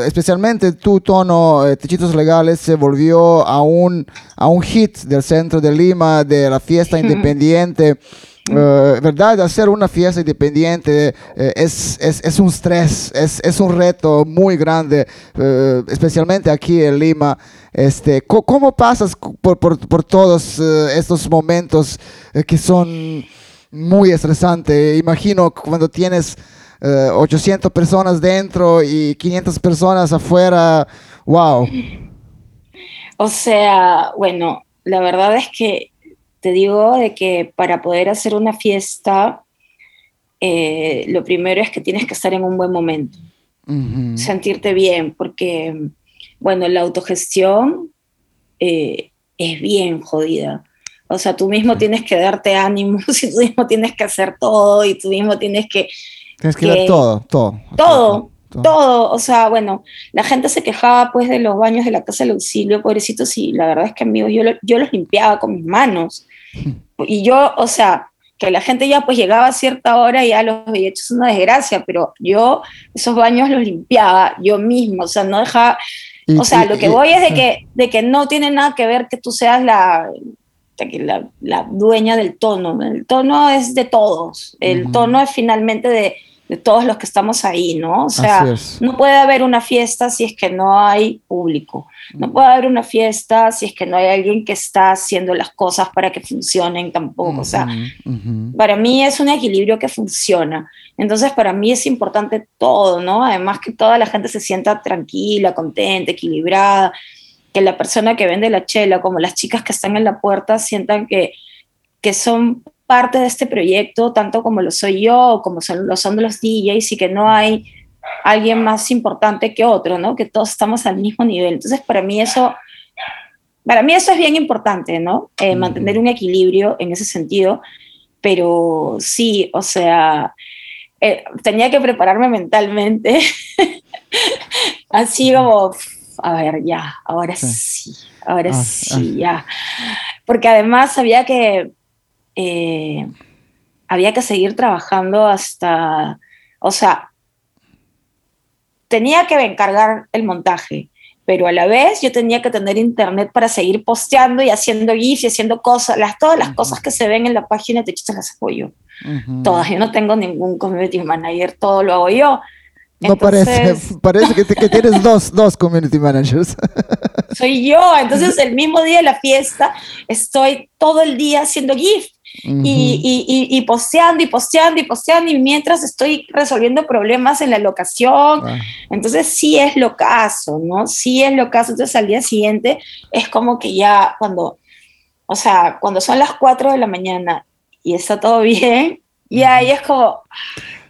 especialmente tu tono eh, Techitos Legales se volvió a un, a un hit del centro de Lima, de la fiesta *laughs* independiente. Eh, ¿Verdad? Hacer una fiesta independiente es, es, es, un estrés, es, es, un reto muy grande, especialmente aquí en Lima. Este, ¿Cómo pasas por, por, por todos estos momentos que son muy estresantes? Imagino cuando tienes 800 eh, personas dentro y 500 personas afuera. ¡Wow! O sea, bueno, la verdad es que te digo de que para poder hacer una fiesta, eh, lo primero es que tienes que estar en un buen momento, sentirte bien, porque, bueno, la autogestión eh, es bien jodida. O sea, tú mismo tienes que darte ánimo, *laughs* y tú mismo tienes que hacer todo y tú mismo tienes que Tienes que, ver todo, todo. Todo, todo. O sea, bueno, la gente se quejaba pues de los baños de la casa del auxilio, pobrecitos, y la verdad es que amigos, yo, yo los limpiaba con mis manos. *laughs* Y yo, o sea, que la gente ya pues llegaba a cierta hora y ya los había hecho es una desgracia, pero yo esos baños los limpiaba yo mismo, o sea, no dejaba, o sea, lo que voy es de que, de que no tiene nada que ver que tú seas la, la, la dueña del tono, el tono es de todos, el tono es finalmente de, de todos los que estamos ahí, ¿no? O sea, no puede haber una fiesta si es que no hay público, no puede haber una fiesta si es que no hay alguien que está haciendo las cosas para que funcionen tampoco, o sea, para mí es un equilibrio que funciona, entonces para mí es importante todo, ¿no? Además que toda la gente se sienta tranquila, contenta, equilibrada, que la persona que vende la chela, como las chicas que están en la puerta, sientan que, que son parte de este proyecto, tanto como lo soy yo, como son, lo son los DJs, y que no hay alguien más importante que otro, ¿no? Que todos estamos al mismo nivel. Entonces, para mí eso, para mí eso es bien importante, ¿no? Eh, mantener un equilibrio en ese sentido, pero sí, o sea, eh, tenía que prepararme mentalmente, *laughs* así como, a ver, ya, ahora sí, ahora ah, sí, ah. ya. Porque además sabía que eh, había que seguir trabajando hasta, o sea, tenía que encargar el montaje, pero a la vez yo tenía que tener internet para seguir posteando y haciendo GIFs y haciendo cosas, las, todas las cosas que se ven en la página de Chistes las hago yo. Todas, yo no tengo ningún community manager, todo lo hago yo. No parece, *laughs* parece que, que tienes dos, dos community managers. *laughs* Soy yo, entonces el mismo día de la fiesta estoy todo el día haciendo GIF y, y, posteando y posteando y posteando y mientras estoy resolviendo problemas en la locación. Ah. Entonces sí es lo caso, ¿no? Sí es lo caso. Entonces al día siguiente es como que ya cuando, o sea, cuando son las 4 de la mañana y está todo *laughs* bien, y ahí es como...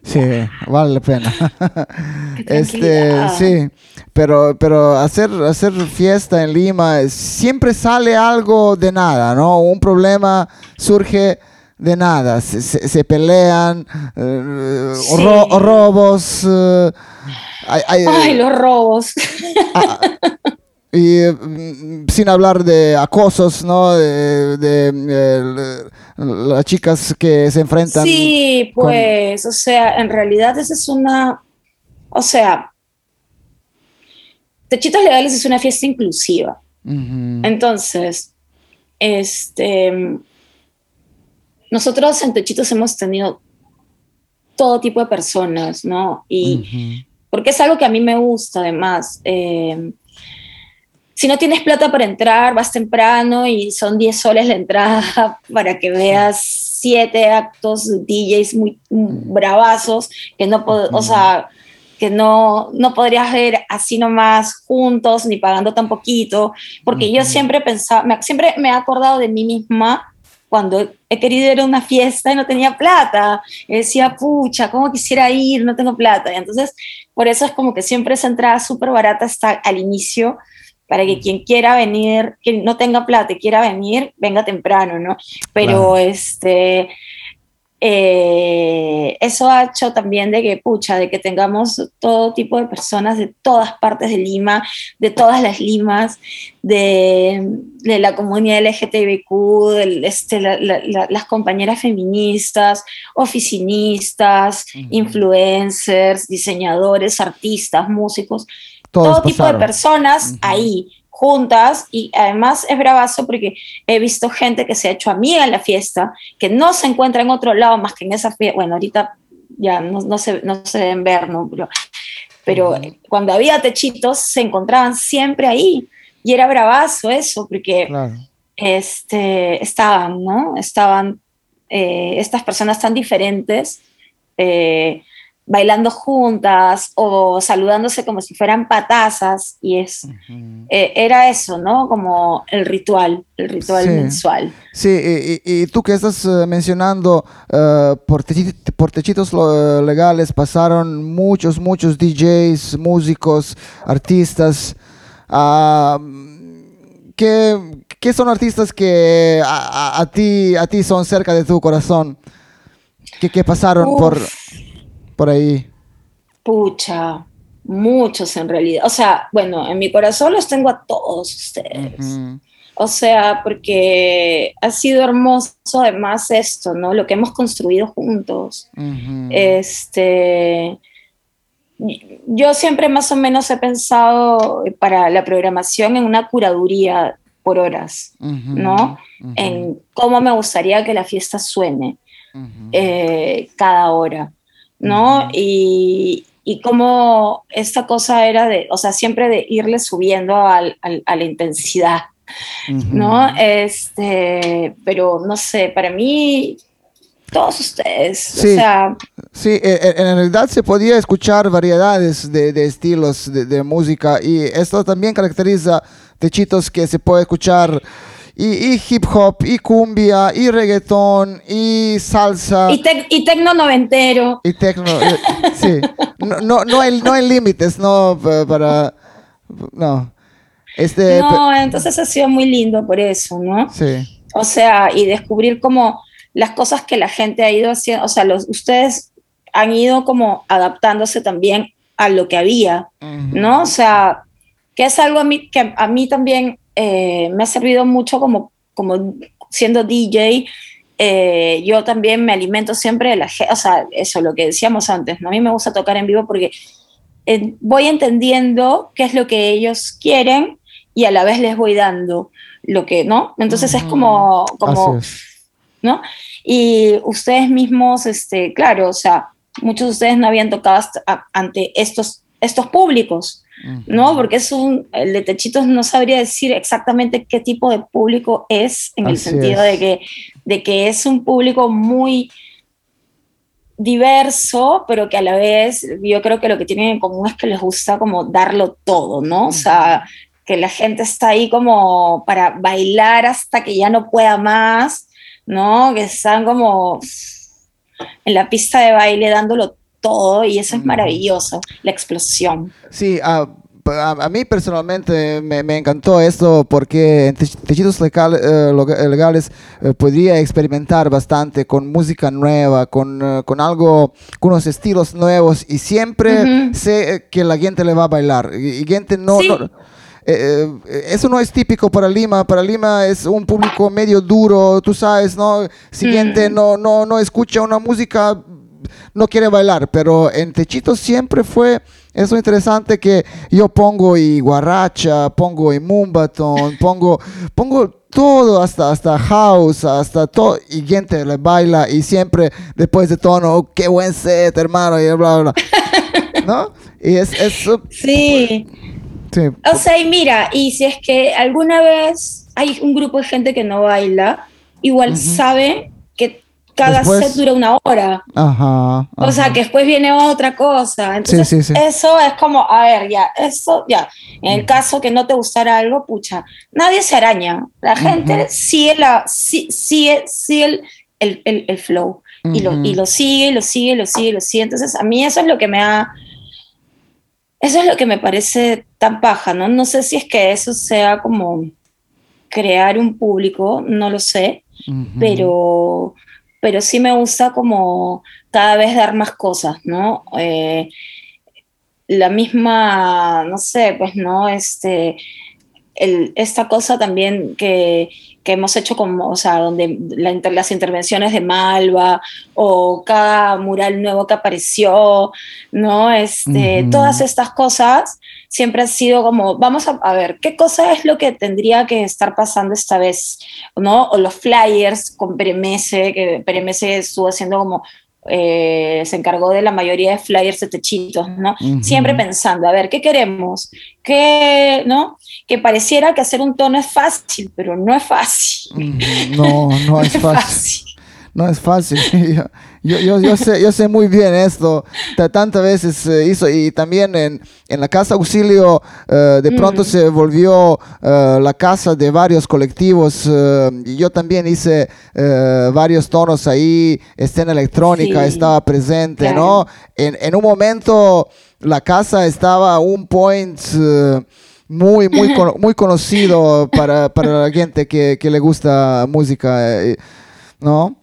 Sí, vale la pena. *laughs* este, sí, pero, pero hacer, hacer fiesta en Lima siempre sale algo de nada, ¿no? Un problema surge de nada, se, pelean, eh, robos. Eh, Ay, los robos. Ah, y mm, sin hablar de acosos, ¿no? De, las chicas que se enfrentan. Sí, pues, o sea, en realidad esa es una, o sea, Techitos Legales es una fiesta inclusiva. Entonces, este, nosotros en Techitos hemos tenido todo tipo de personas, ¿no? Y porque es algo que a mí me gusta, además. Eh, si no tienes plata para entrar, vas temprano y son 10 soles la entrada *laughs* para que veas siete actos, DJs muy bravazos, que no, o sea, que no, no podrías ver así nomás juntos ni pagando tan poquito, porque yo siempre pensaba, siempre me he acordado de mí misma cuando he querido ir a una fiesta y no tenía plata. Y decía, pucha, ¿cómo quisiera ir? No tengo plata. Y entonces, por eso es como que siempre esa entrada súper barata está al inicio, para que quien quiera venir, quien no tenga plata y quiera venir, venga temprano, ¿no? Pero este, eh, eso ha hecho también de que, pucha, de que tengamos todo tipo de personas de todas partes de Lima, de todas las Limas, de, de la comunidad LGTBQ, de, este, las compañeras feministas, oficinistas, influencers, diseñadores, artistas, músicos, todo tipo de personas ahí juntas y además es bravazo porque he visto gente que se ha hecho amiga en la fiesta, que no se encuentra en otro lado más que en esa fiesta, bueno, ahorita ya no, no, se, no se deben ver, ¿no? Pero, pero cuando había techitos se encontraban siempre ahí y era bravazo eso, porque este, estaban, ¿no? Estaban eh, estas personas tan diferentes. Eh, bailando juntas o saludándose como si fueran patazas y es eh, era eso no como el ritual el ritual mensual. Sí y, tú que estás eh, mencionando uh, por, por, techitos legales pasaron muchos muchos DJs músicos artistas uh, ¿qué, ¿qué, son artistas que a, a, ti a ti son cerca de tu corazón que, que pasaron por por ahí? Pucha, muchos en realidad. O sea, bueno, en mi corazón los tengo a todos ustedes. O sea, porque ha sido hermoso además esto, ¿no? Lo que hemos construido juntos. Este. Yo siempre más o menos he pensado para la programación en una curaduría por horas, ¿no? En cómo me gustaría que la fiesta suene eh, cada hora. ¿No? y, y como esta cosa era de, o sea, siempre de irle subiendo al, a la intensidad, ¿no? Este, pero no sé, para mí, todos ustedes, sí, o sea... Sí, e, e, en, realidad se podía escuchar variedades de, de estilos de, de, música y esto también caracteriza techitos que se puede escuchar y, hip hop, y cumbia, y reggaetón, y salsa. Y, y tecno noventero. Y tecno, eh, sí. No, no, no, hay, no hay límites, no, para... No. Este, no, entonces ha sido muy lindo por eso, ¿no? Sí. O sea, y descubrir como las cosas que la gente ha ido haciendo, o sea, los, ustedes han ido como adaptándose también a lo que había, ¿no? O sea, que es algo a mí, que a mí también eh, me ha servido mucho como, como siendo DJ. Eh, yo también me alimento siempre de la gente, o sea, eso, lo que decíamos antes, ¿no? A mí me gusta tocar en vivo porque eh, voy entendiendo qué es lo que ellos quieren y a la vez les voy dando lo que, ¿no? Entonces es como, como ¿no? Y ustedes mismos, este, claro, o sea, muchos de ustedes no habían tocado ante estos, estos públicos, ¿no? Porque es un, el de Techitos no sabría decir exactamente qué tipo de público es, en el sentido de que, de que es un público muy diverso, pero que a la vez yo creo que lo que tienen en común es que les gusta como darlo todo, ¿no? O sea, que la gente está ahí como para bailar hasta que ya no pueda más, ¿no? Que están como en la pista de baile dándolo todo y eso es maravilloso, la explosión. Sí, a, a, mí personalmente me, me, encantó esto porque en techitos eh, legales eh, podría experimentar bastante con música nueva, con, eh, con, algo, con unos estilos nuevos y siempre sé que la gente le va a bailar y, gente no, eso no es típico para Lima. Para Lima es un público medio duro, tú sabes, ¿no? Siguiente no, no, no escucha una música no quiere bailar, pero en Techito siempre fue eso interesante que yo pongo y guaracha, pongo y mumbaton, *laughs* pongo, pongo todo hasta, hasta house, hasta todo, y gente le baila y siempre después de tono, oh, qué buen set, hermano, y bla, bla, *laughs* ¿No? Y es eso. Sí. sí. O sea, y mira, y si es que alguna vez hay un grupo de gente que no baila, igual sabe cada set dura una hora. Ajá, O sea, que después viene otra cosa. Entonces, eso es como, a ver, ya, eso, ya. En el caso que no te gustara algo, pucha, nadie se araña. La gente sigue, la, sigue, sigue el, el, el, flow. y, lo, y lo sigue, lo sigue, lo sigue, lo sigue. Entonces, a mí eso es lo que me ha... Eso es lo que me parece tan paja, ¿no? No sé si es que eso sea como crear un público, no lo sé, pero pero sí me gusta como cada vez dar más cosas, ¿no? Eh, la misma, no sé, pues, ¿no? Este, esta cosa también que, que hemos hecho como, o sea, donde las intervenciones de Malva o cada mural nuevo que apareció, ¿no? Este, Todas estas cosas siempre han sido como, vamos a, ver, ¿qué cosa es lo que tendría que estar pasando esta vez? ¿No? O los flyers con Peremese, que Peremese estuvo haciendo como eh, se encargó de la mayoría de flyers de techitos, ¿no? Siempre pensando, a ver, ¿qué queremos? ¿Qué, no? Que pareciera que hacer un tono es fácil, pero no es fácil. No, no, *laughs* es, fácil. No es fácil. *laughs* Yo, yo, yo, sé, yo sé muy bien esto. Tantas veces hizo y también en, en, la casa auxilio eh, de pronto mm. se volvió eh, la casa de varios colectivos. Eh, yo también hice varios tonos ahí. Escena electrónica estaba presente, ¿no? En, en, un momento la casa estaba a un point muy, muy, muy conocido para, para la gente que, que le gusta música, ¿no?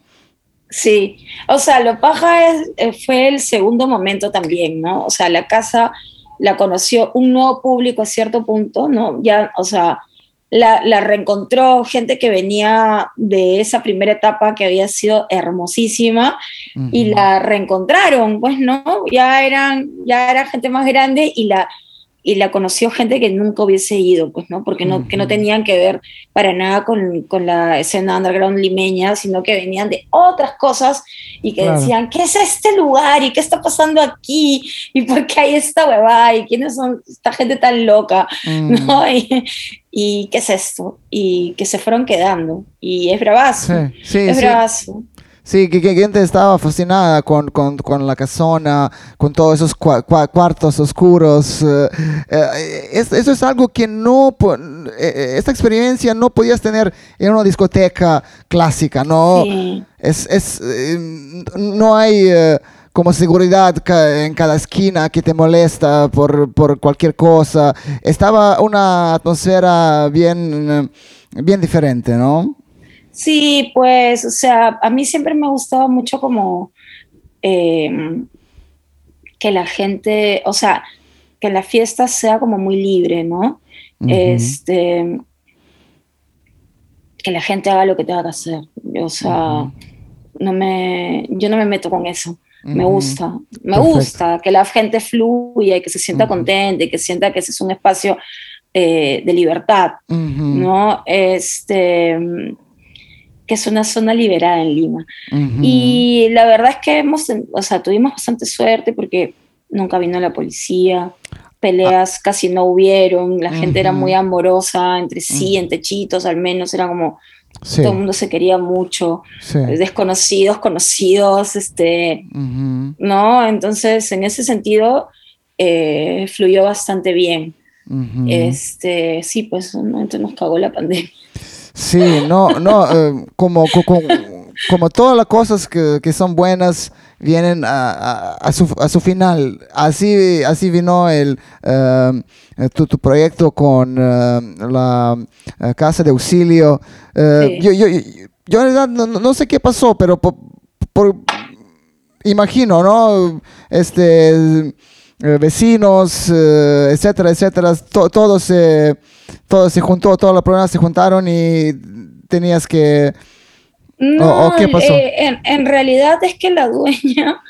Sí, o sea, lo paja es, eh, fue el segundo momento también, ¿no? O sea, la casa la conoció un nuevo público a cierto punto, ¿no? Ya, o sea, la, la, reencontró gente que venía de esa primera etapa que había sido hermosísima y la reencontraron, pues, ¿no? Ya eran, ya era gente más grande y la, y la conoció gente que nunca hubiese ido, pues, ¿no? Porque no, que no tenían que ver para nada con, con, la escena underground limeña, sino que venían de otras cosas y que decían, ¿qué es este lugar? ¿Y qué está pasando aquí? ¿Y por qué hay esta huevada? ¿Y quiénes son esta gente tan loca? *laughs* ¿No? Y, y, qué es esto? Y que se fueron quedando. Y es bravazo. Sí, sí, es bravazo. Sí, que, gente estaba fascinada con, con, con, la casona, con todos esos cuartos oscuros. Eh, eh, eso es algo que no, eh, esta experiencia no podías tener en una discoteca clásica, ¿no? Es, es, no hay como seguridad en cada esquina que te molesta por, por cualquier cosa. Estaba una atmósfera bien, bien diferente, ¿no? Sí, pues, o sea, a mí siempre me ha gustado mucho como em, que la gente, o sea, que la fiesta sea como muy libre, ¿no? Este, que la gente haga lo que tenga que hacer. O sea, no me, yo no me meto con eso. Me gusta, me gusta que la gente fluya y que se sienta contenta y que sienta que ese es un espacio eh, de libertad, ¿no? Este, que es una zona liberada en Lima. Y la verdad es que hemos, o sea, tuvimos bastante suerte porque nunca vino la policía, peleas casi no hubieron, la gente era muy amorosa entre sí, entre chitos al menos, era como todo el mundo se quería mucho, desconocidos, conocidos, este, ¿no? Entonces, en ese sentido, eh, fluyó bastante bien. Este, sí, pues entonces nos cagó la pandemia. Sí, no, no, eh, como, como, como, todas las cosas que, que son buenas vienen a, a, su, a, su, final. Así, así vino el, eh, tu, tu, proyecto con eh, la Casa de Auxilio. yo, yo, yo, en realidad no, no, sé qué pasó, pero por, por, imagino, ¿no? Este vecinos, etcétera, etcétera, todo se todo se juntó, todos los problemas se juntaron y tenías que... No, qué pasó? Eh, en, realidad es que la dueña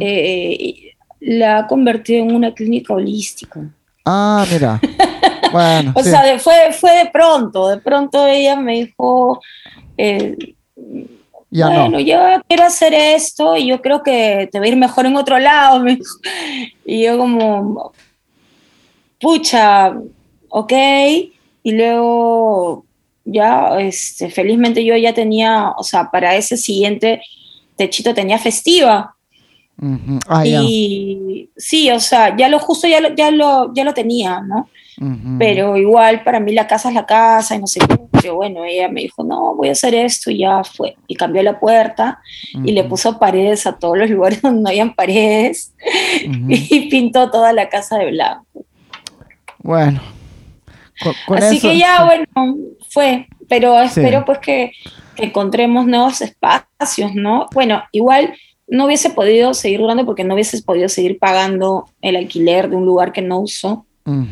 eh, la ha convertido en una clínica holística. Ah, mira. bueno, *laughs* o sea, fue, fue de pronto, de pronto ella me dijo, eh, ya bueno, yo quiero hacer esto y yo creo que te va a ir mejor en otro lado. *laughs* Y yo como, pucha, ok, y luego ya, este, felizmente yo ya tenía, o sea, para ese siguiente techito tenía festiva. Ah, y sí, o sea, ya lo justo ya lo, ya lo, ya lo tenía, ¿no? Pero igual para mí la casa es la casa y no sé qué. Pero bueno, ella me dijo, no, voy a hacer esto y ya fue. Y cambió la puerta y le puso paredes a todos los *laughs* lugares donde no habían paredes y pintó toda la casa de blanco. Bueno. Así que ya, bueno, fue. Pero espero pues que, que encontremos nuevos espacios, ¿no? Bueno, igual no hubiese podido seguir durando porque no hubiese podido seguir pagando el alquiler de un lugar que no uso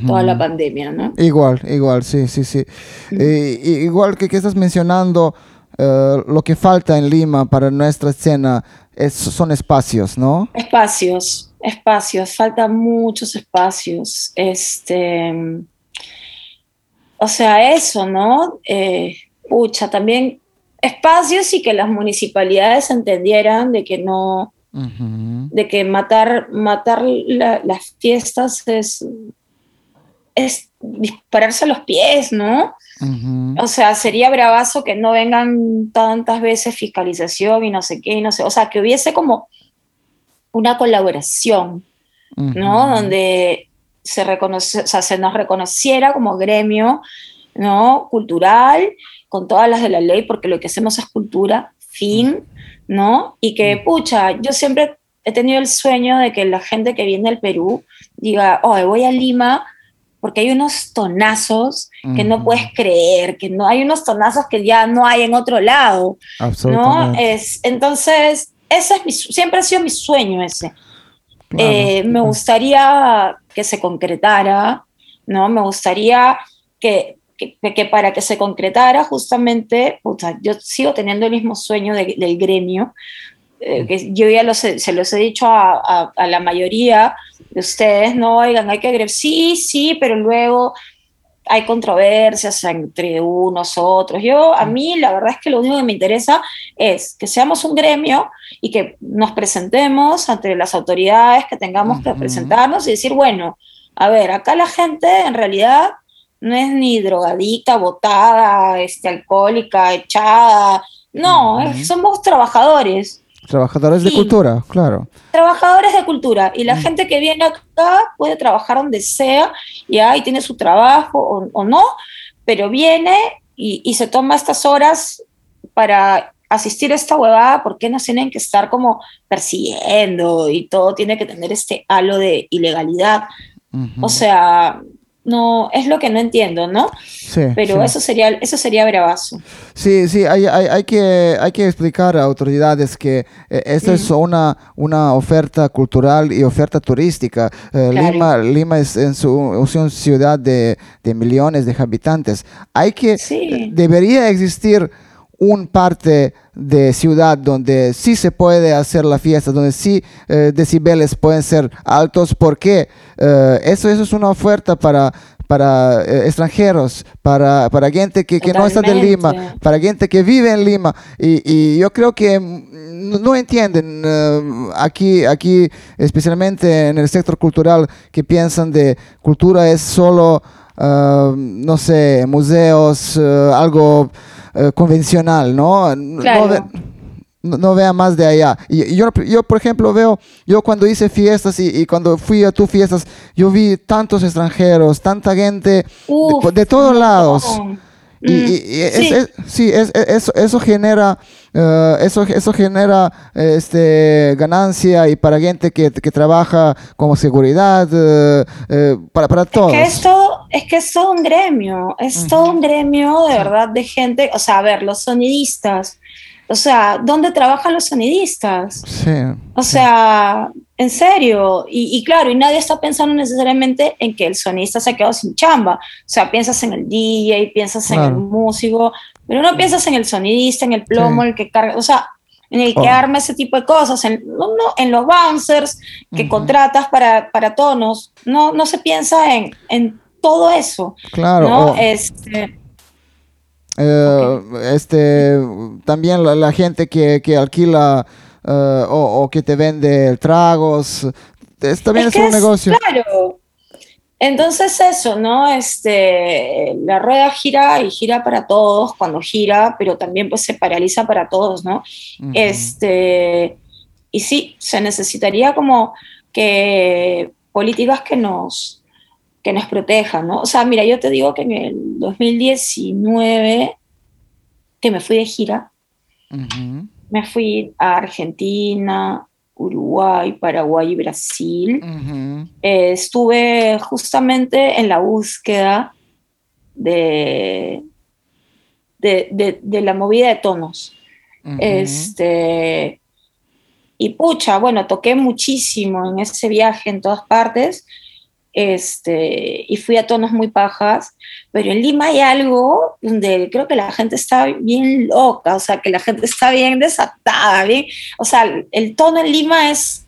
toda la pandemia, ¿no? Igual, igual, sí, sí, sí. Eh, igual que, que estás mencionando, eh, lo que falta en Lima para nuestra escena es, son espacios, ¿no? Espacios, espacios, faltan muchos espacios. Este, o sea, eso, ¿no? Eh, pucha, también espacios y que las municipalidades entendieran de que no, de que matar, matar las fiestas es es dispararse a los pies, ¿no? O sea, sería bravazo que no vengan tantas veces fiscalización y no sé qué, y no sé, o sea, que hubiese como una colaboración, ¿no? Donde se, reconoce, o sea, se nos reconociera como gremio, ¿no? Cultural, con todas las de la ley, porque lo que hacemos es cultura, fin, ¿no? Y que, pucha, yo siempre he tenido el sueño de que la gente que viene al Perú diga, oh, voy a Lima porque hay unos tonazos que no puedes creer, que no hay unos tonazos que ya no hay en otro lado. ¿no? Es, entonces, ese es mi, siempre ha sido mi sueño ese. Eh, me gustaría que se concretara, ¿no? Me gustaría que, que, para que se concretara justamente, yo sigo teniendo el mismo sueño del gremio, eh, que yo ya se los he dicho a, a la mayoría, de ustedes, no, oigan, hay que agregar, sí, sí, pero luego hay controversias entre unos otros. Yo, a mí, la verdad es que lo único que me interesa es que seamos un gremio y que nos presentemos ante las autoridades, que tengamos que presentarnos y decir, bueno, a ver, acá la gente en realidad no es ni drogadicta, botada, este, alcohólica, echada, no, somos trabajadores Trabajadores de cultura, claro. Trabajadores de cultura. Y la mm. gente que viene acá puede trabajar donde sea y ahí tiene su trabajo o, no, pero viene y, se toma estas horas para asistir a esta huevada, ¿por qué nos tienen que estar como persiguiendo y todo tiene que tener este halo de ilegalidad? O sea, no, es lo que no entiendo, ¿no? Sí, Pero eso sería eso sería bravazo. Sí, sí, hay, hay, hay, que, hay que explicar a autoridades que eh, esta es una, una oferta cultural y oferta turística. Eh, Lima, Lima es, en su, una ciudad de, de, millones de habitantes. Hay que, debería existir un parte de ciudad donde sí se puede hacer la fiesta, donde sí eh, decibeles pueden ser altos, porque eh, eso, eso es una oferta para, para eh, extranjeros, para, para gente que, que no está de Lima, para gente que vive en Lima. Y, y yo creo que no entienden aquí, aquí, especialmente en el sector cultural, que piensan de cultura es solo, no sé, museos, algo eh, convencional, ¿no? No, vea más de allá. Y, yo, yo, por ejemplo, veo, yo cuando hice fiestas y, cuando fui a tus fiestas, yo vi tantos extranjeros, tanta gente de, todos lados. Y, sí, eso, genera, eh, eso, eso genera este, ganancia y para gente que, trabaja como seguridad, eh, para, para todos. que esto es que es todo un gremio, es todo un gremio de verdad de gente, o sea, a ver, los sonidistas, o sea, ¿dónde trabajan los sonidistas? Sí. O sea, en serio, y, claro, y nadie está pensando necesariamente en que el sonidista se ha quedado sin chamba, o sea, piensas en el DJ, piensas en el músico, pero no piensas en el sonidista, en el plomo, el que carga, o sea, en el que oh. arma ese tipo de cosas, en, en los bouncers que contratas para, para tonos, no, no se piensa en, en todo eso. Claro. Este, eh, este, también la, gente que, alquila eh, o, que te vende tragos, también es, un negocio. Claro, Entonces eso, ¿no? Este, la rueda gira y gira para todos cuando gira, pero también pues se paraliza para todos, ¿no? Este, y sí, se necesitaría como que políticas que nos, que nos protejan, ¿no? O sea, mira, yo te digo que en el 2019, que me fui de gira, me fui a Argentina, Uruguay, Paraguay y Brasil. Eh, estuve justamente en la búsqueda de, de, de, la movida de tonos. Este, y pucha, bueno, toqué muchísimo en ese viaje en todas partes este, y fui a tonos muy pajas, pero en Lima hay algo donde creo que la gente está bien loca, o sea, que la gente está bien desatada, bien, o sea, el tono en Lima es,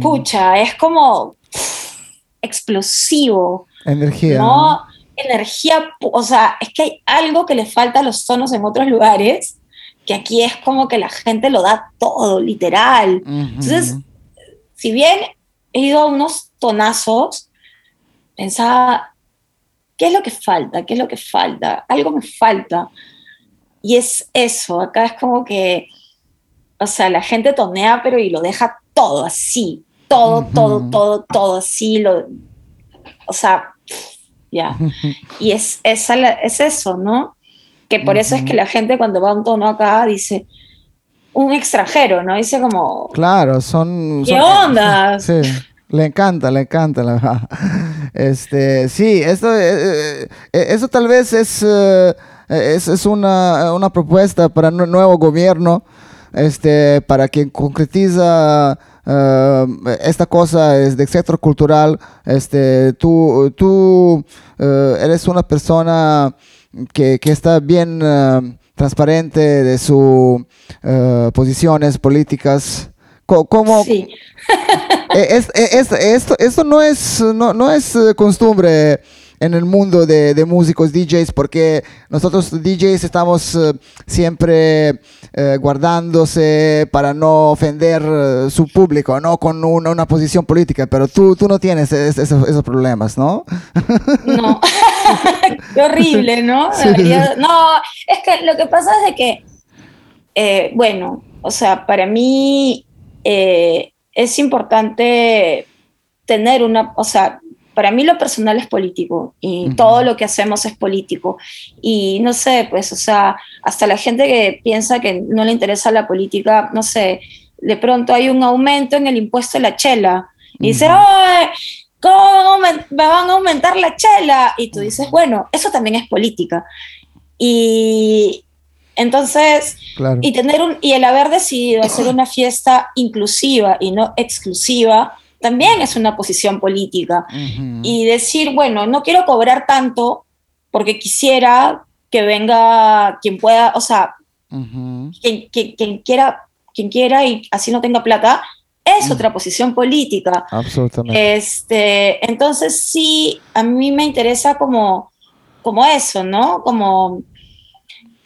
pucha, es como explosivo. Energía. ¿no? Energía, o sea, es que hay algo que le falta a los tonos en otros lugares, que aquí es como que la gente lo da todo, literal. Entonces, si bien he ido a unos tonazos, pensaba, ¿qué es lo que falta? ¿Qué es lo que falta? Algo me falta. Y es eso, acá es como que, o sea, la gente tonea, pero y lo deja todo así, todo, todo, todo, todo así, lo, o sea, ya. *laughs* Y es, es, es, eso, ¿no? Que por eso es que la gente cuando va a un tono acá dice, un extranjero, ¿no? Dice como... Claro, son... ¿Qué onda? *laughs* Sí. Le encanta, le encanta. La, este, sí, esto, eh, eh, eh, eso tal vez es, es, es una, una, propuesta para un nuevo gobierno, este, para quien concretiza esta cosa es del sector cultural. Este, tú, tú eres una persona que, que está bien transparente de sus posiciones políticas. ¿Cómo, sí. *laughs* Eh, eh, es, esto, esto no es, no, no es eh, costumbre en el mundo de, de, músicos, DJs, porque nosotros DJs estamos siempre guardándose para no ofender su público, ¿no? Con una, una, posición política, pero tú, tú no tienes esos, problemas, ¿no? No, *laughs* qué horrible, ¿no? No, es que lo que pasa es de que, bueno, o sea, para mí es importante tener una, o sea, para mí lo personal es político y todo lo que hacemos es político. Y no sé, pues, o sea, hasta la gente que piensa que no le interesa la política, no sé, de pronto hay un aumento en el impuesto de la chela y dice, ¡ay! ¿Cómo me van a aumentar la chela? Y tú dices, bueno, eso también es política. Y, entonces, y tener un, y el haber decidido hacer una fiesta inclusiva y no exclusiva, también es una posición política. Y decir, bueno, no quiero cobrar tanto porque quisiera que venga quien pueda, o sea, quien, quien, quiera, quien quiera y así no tenga plata, es otra posición política. Absolutamente. Este, entonces sí, a mí me interesa como, como eso, ¿no? Como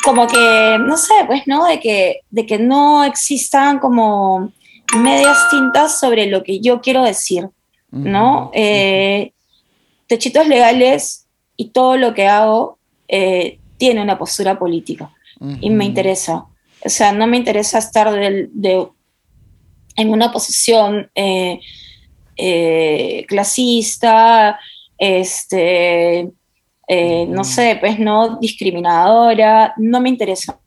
como que, no sé, pues, ¿no? De que, de que no existan como medias tintas sobre lo que yo quiero decir, ¿no? Eh, techitos legales y todo lo que hago eh, tiene una postura política y me interesa. O sea, no me interesa estar de, en una posición eh, clasista, este, no sé, pues no discriminadora, no me interesa.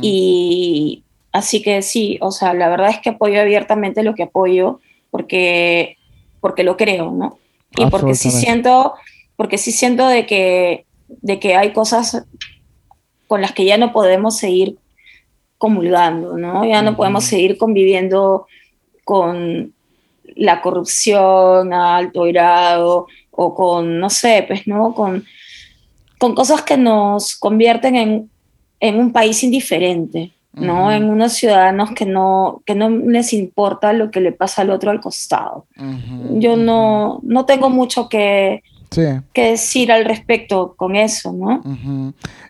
Y así que sí, o sea, la verdad es que apoyo abiertamente lo que apoyo porque, porque lo creo, ¿no? Y porque sí siento, porque sí siento de que, de que hay cosas con las que ya no podemos seguir comulgando, ¿no? Ya no podemos seguir conviviendo con la corrupción a alto grado o con, no sé, pues, ¿no? Con con cosas que nos convierten en, en un país indiferente, ¿no? En unos ciudadanos que no, que no les importa lo que le pasa al otro al costado. Yo no, no tengo mucho que, qué decir al respecto con eso, ¿no?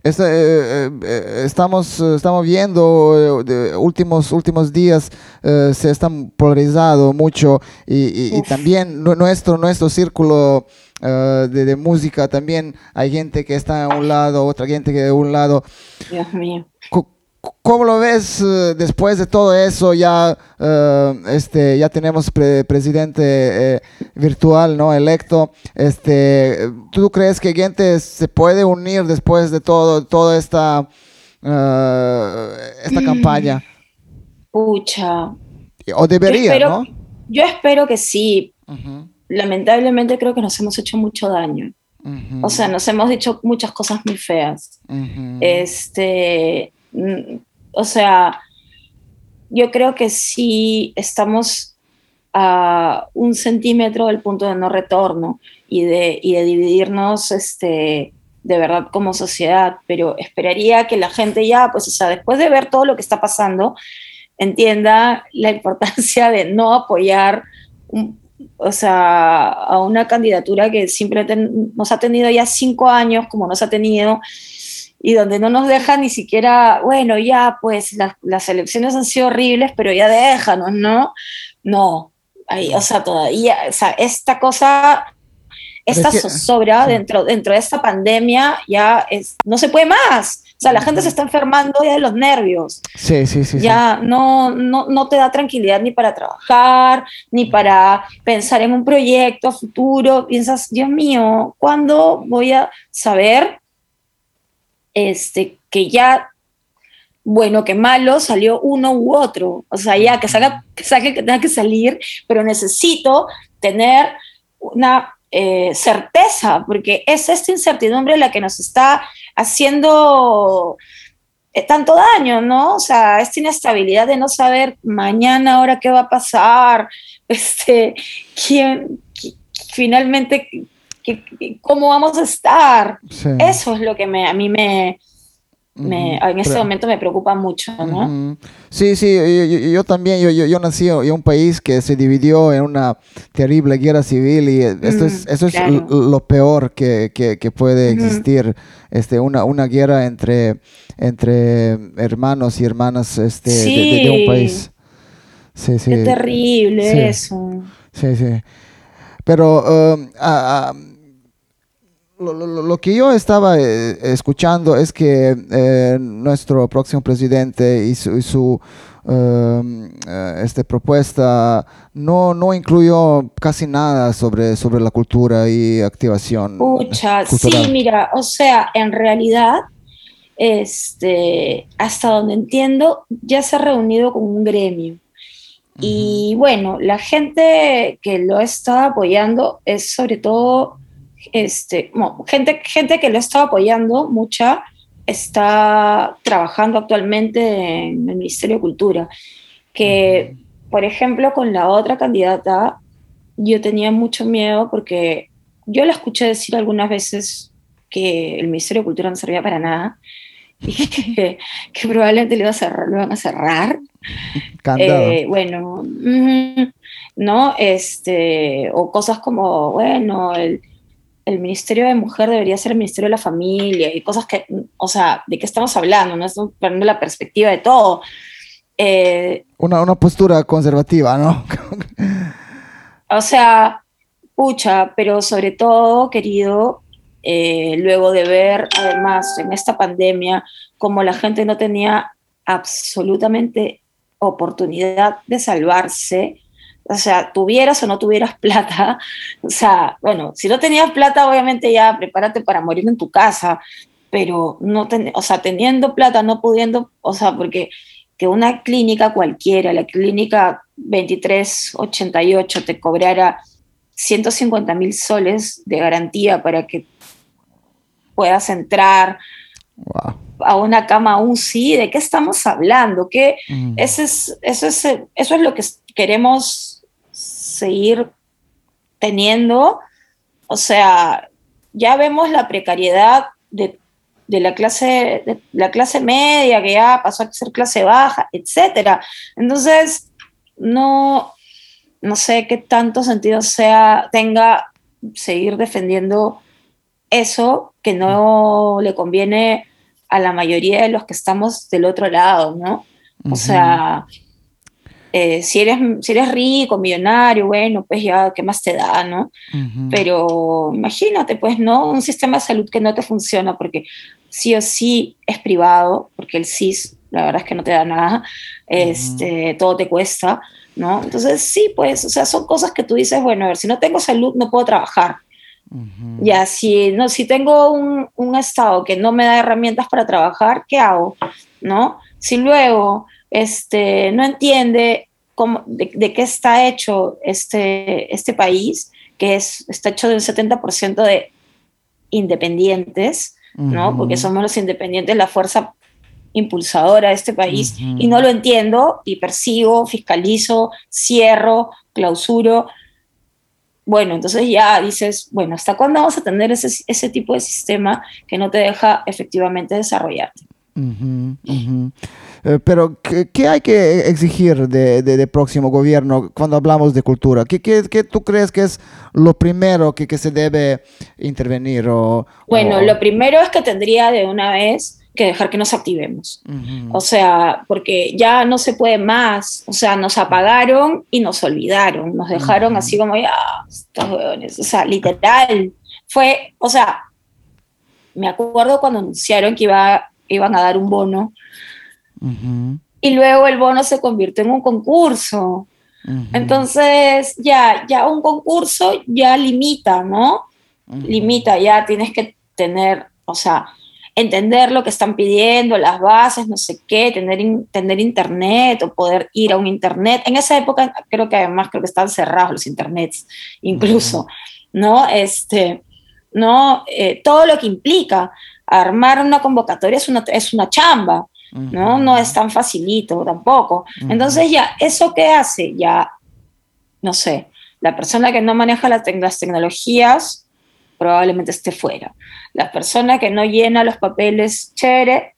Este, eh, eh, estamos, estamos viendo de últimos, últimos días se están polarizado mucho y, también nuestro, nuestro círculo de, música también hay gente que está a un lado, otra gente que de un lado. Dios mío. ¿Cómo lo ves eh, después de todo eso? Ya, eh, este, ya tenemos presidente eh, virtual, ¿no? Electo. Este, ¿Tú crees que gente se puede unir después de todo, toda esta, esta campaña? Pucha. O debería, ¿no? Yo espero que sí. Lamentablemente creo que nos hemos hecho mucho daño. O sea, nos hemos dicho muchas cosas muy feas. Este Mm, o sea, yo creo que sí estamos a un centímetro del punto de no retorno y de, de dividirnos este, de verdad como sociedad, pero esperaría que la gente ya, pues, o sea, después de ver todo lo que está pasando, entienda la importancia de no apoyar, o sea, a una candidatura que simplemente nos ha tenido ya cinco años, como nos ha tenido, y donde no nos dejan ni siquiera, bueno, ya, pues las, las elecciones han sido horribles, pero ya déjanos, ¿no? No, ahí, o sea, todavía, o sea, esta cosa, esta zozobra dentro, dentro de esta pandemia ya es, no se puede más. O sea, la gente se está enfermando ya de los nervios. Sí, sí, sí. Ya No, no, no te da tranquilidad ni para trabajar, ni para pensar en un proyecto futuro. Piensas, Dios mío, ¿cuándo voy a saber este, que ya, bueno, que malo, salió uno u otro. O sea, ya que salga, que que tenga que salir, pero necesito tener una eh, certeza, porque es esta incertidumbre la que nos está haciendo eh, tanto daño, ¿no? O sea, esta inestabilidad de no saber mañana, ahora qué va a pasar, *laughs* este, quién, finalmente cómo vamos a estar. Eso es lo que me, a mí me, en este momento me preocupa mucho, ¿no? Sí, sí, yo, también, yo, yo, nací en un país que se dividió en una terrible guerra civil y esto es, eso es lo peor que, que, puede existir, este, una, una guerra entre, entre hermanos y hermanas este, de, un país. Sí, sí. Qué terrible eso. Sí, sí. Pero um, lo, que yo estaba eh, escuchando es que eh, nuestro próximo presidente y su, um, eh, este propuesta no, no incluyó casi nada sobre, sobre la cultura y activación. Pucha, sí, mira, o sea, en realidad, este, hasta donde entiendo, ya se ha reunido con un gremio. Y bueno, la gente que lo está apoyando es sobre todo este, gente, gente que lo está apoyando, mucha, está trabajando actualmente en el Ministerio de Cultura. Que, por ejemplo, con la otra candidata, yo tenía mucho miedo porque yo la escuché decir algunas veces que el Ministerio de Cultura no servía para nada *laughs* y que, probablemente lo, iba a cerrar, lo iban a cerrar. Eh, bueno, ¿no? Este, o cosas como, bueno, el, el Ministerio de Mujer debería ser el Ministerio de la Familia y cosas que, o sea, ¿de qué estamos hablando? No estamos perdiendo la perspectiva de todo. Eh, una, una postura conservativa, ¿no? *laughs* o sea, pucha, pero sobre todo, querido, eh, luego de ver además en esta pandemia como la gente no tenía absolutamente oportunidad de salvarse, o sea, tuvieras o no tuvieras *laughs* plata, o sea, bueno, si no tenías plata, obviamente ya prepárate para morir en tu casa, pero no, o sea, teniendo plata, no pudiendo, o sea, porque que una clínica cualquiera, la clínica 2388 te cobrara 150 mil soles de garantía para que puedas entrar a una cama UCI, ¿de qué estamos hablando? ¿Qué, mm. eso, es, eso, es, eso es lo que queremos seguir teniendo. O sea, ya vemos la precariedad de, la clase, de la clase media, que ya pasó a ser clase baja, etcétera. Entonces, no, no sé qué tanto sentido sea, tenga seguir defendiendo eso que no le conviene a la mayoría de los que estamos del otro lado, ¿no? O sea, eh, si, eres, si eres rico, millonario, bueno, pues ya, ¿qué más te da, no? Pero imagínate, pues, ¿no? Un sistema de salud que no te funciona porque sí o sí es privado, porque el SIS, la verdad es que no te da nada, este, todo te cuesta, ¿no? Entonces, sí, pues, o sea, son cosas que tú dices, bueno, a ver, si no tengo salud, no puedo trabajar. Ya, si, no, si tengo un, un, estado que no me da herramientas para trabajar, ¿qué hago? ¿No? Si luego este, no entiende cómo, de, qué está hecho este, este país, que es, está hecho de un 70% de independientes, ¿no? Porque somos los independientes, la fuerza impulsadora de este país, y no lo entiendo, y persigo, fiscalizo, cierro, clausuro. Bueno, entonces ya dices, bueno, ¿hasta cuándo vamos a tener ese, ese tipo de sistema que no te deja efectivamente desarrollarte? Eh, pero, ¿qué, hay que exigir de, de, próximo gobierno cuando hablamos de cultura? ¿Qué, qué, qué tú crees que es lo primero que, que se debe intervenir? O, bueno, lo primero es que tendría de una vez que dejar que nos activemos. O sea, porque ya no se puede más. O sea, nos apagaron y nos olvidaron. Nos dejaron así como, ya, estos huevones. O sea, literal. Fue, o sea, me acuerdo cuando anunciaron que iba, iban a dar un bono y luego el bono se convirtió en un concurso. Entonces, ya, ya un concurso ya limita, ¿no? Limita, ya tienes que tener, o sea, entender lo que están pidiendo, las bases, no sé qué, tener, tener internet o poder ir a un internet. En esa época creo que además creo que estaban cerrados los internets, incluso, ¿no? Este, ¿no? Eh, todo lo que implica armar una convocatoria es una, es una chamba. ¿No? No es tan facilito tampoco. Entonces ya, ¿eso qué hace? Ya, no sé, la persona que no maneja las tecnologías probablemente esté fuera. La persona que no llena los papeles chévere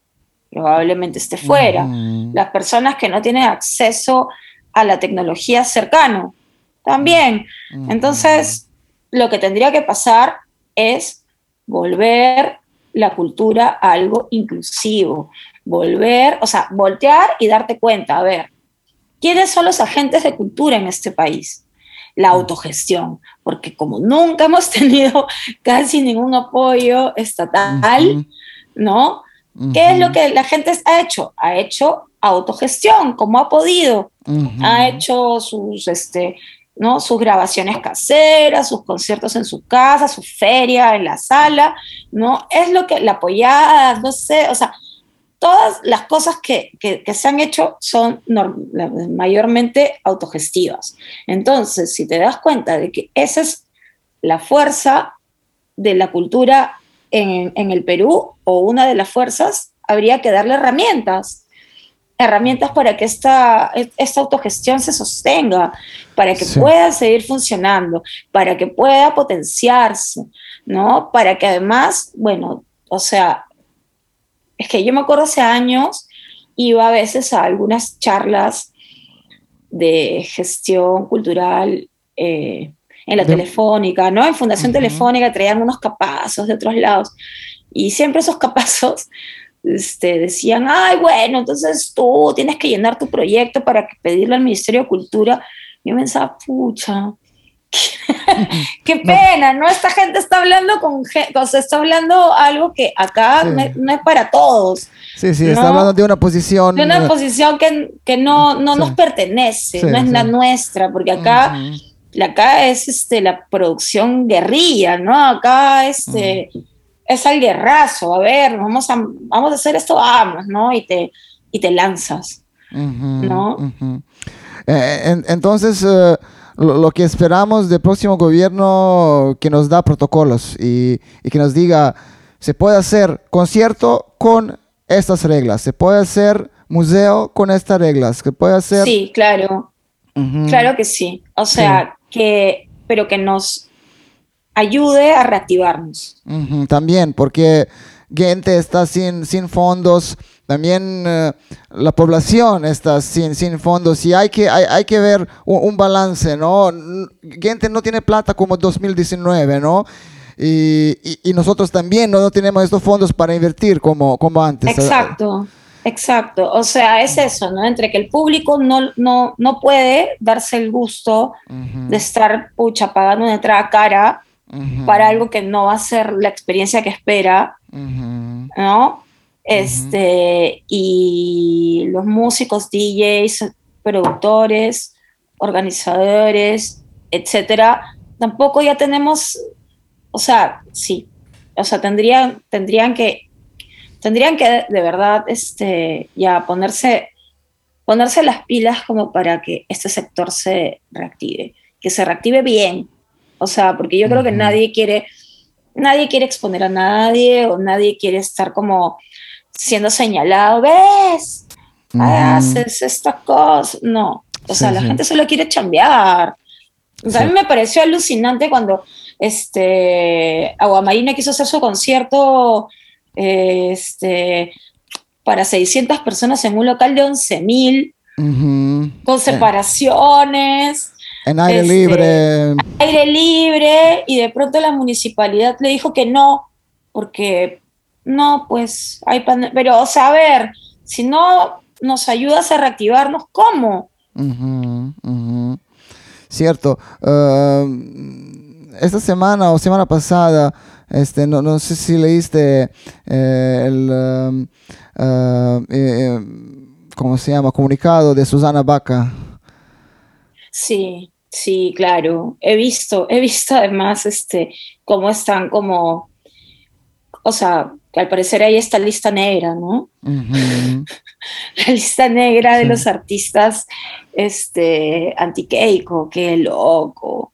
probablemente esté fuera. Las personas que no tienen acceso a la tecnología cercano también. Entonces, lo que tendría que pasar es volver la cultura a algo inclusivo, volver, o sea, voltear y darte cuenta, a ver, ¿quiénes son los agentes de cultura en este país? La autogestión, porque como nunca hemos *laughs* tenido casi ningún apoyo estatal, ¿no? ¿Qué es lo que la gente ha hecho? Ha hecho autogestión, como ha podido. Ha hecho sus, este, ¿no? sus grabaciones caseras, sus conciertos en su casa, su feria en la sala, ¿no? Es lo que la apoyada, no sé, o sea, todas las cosas que, se han hecho son mayormente autogestivas. Entonces, si te das cuenta de que esa es la fuerza de la cultura en, el Perú o una de las fuerzas, habría que darle herramientas, herramientas para que esta, esta autogestión se sostenga, para que pueda seguir funcionando, para que pueda potenciarse, ¿no? Para que además, bueno, o sea, es que yo me acuerdo hace años, iba a veces a algunas charlas de gestión cultural eh, en la telefónica, ¿no? En Fundación Telefónica traían unos capazos de otros lados. Y siempre esos capazos este, decían, ay, bueno, entonces tú tienes que llenar tu proyecto para pedirle al Ministerio de Cultura. Yo pensaba, pucha, *laughs* Qué pena, ¿no? Esta gente está hablando con, o sea, está hablando algo que acá no, es, para todos. Sí, sí, está hablando de una posición. De una posición que, que no, no nos pertenece, no es la nuestra, porque acá, acá es este, la producción guerrilla, ¿no? Acá este, es al guerrazo, a ver, vamos a, vamos a hacer esto, vamos, ¿no? Y te, y te lanzas, ¿no? Eh, entonces. Lo, que esperamos del próximo gobierno que nos da protocolos y, que nos diga, se puede hacer concierto con estas reglas, se puede hacer museo con estas reglas, se puede hacer... Sí, claro, claro que sí. O sea, que, pero que nos ayude a reactivarnos. También, porque gente está sin, sin fondos, también eh, la población está sin, sin fondos y hay que, hay, hay que ver un, balance, ¿no? Gente no tiene plata como 2019, ¿no? Y, y, nosotros también no, tenemos estos fondos para invertir como, como antes. Exacto. Exacto, o sea, es eso, ¿no? Entre que el público no, no, no puede darse el gusto de estar, pucha, pagando una entrada cara para algo que no va a ser la experiencia que espera, ¿no? Este, y los músicos, DJs, productores, organizadores, etcétera, tampoco ya tenemos, o sea, sí, o sea, tendrían, tendrían que tendrían que de verdad este, ya ponerse, ponerse las pilas como para que este sector se reactive, que se reactive bien. O sea, porque yo creo que nadie quiere, nadie quiere exponer a nadie o nadie quiere estar como siendo señalado, ves, haces esta cosa. No, o sea, la gente solo quiere chambear. a mí me pareció alucinante cuando este, Aguamarina quiso hacer su concierto este, para 600 personas en un local de 11.000, con separaciones. En aire este, libre. Aire libre, y de pronto la municipalidad le dijo que no, porque no, pues hay Pero, o sea, a ver, si no nos ayudas a reactivarnos, ¿cómo? Cierto. Uh, esta semana o semana pasada este, no, no sé si leíste eh, el, um, uh, eh, ¿cómo se llama? Comunicado de Susana Baca. Sí, sí, claro. He visto, he visto además este, cómo están como, o sea, que al parecer hay esta lista negra, ¿no? *laughs* La lista negra de los artistas este, anti-Keiko, qué loco,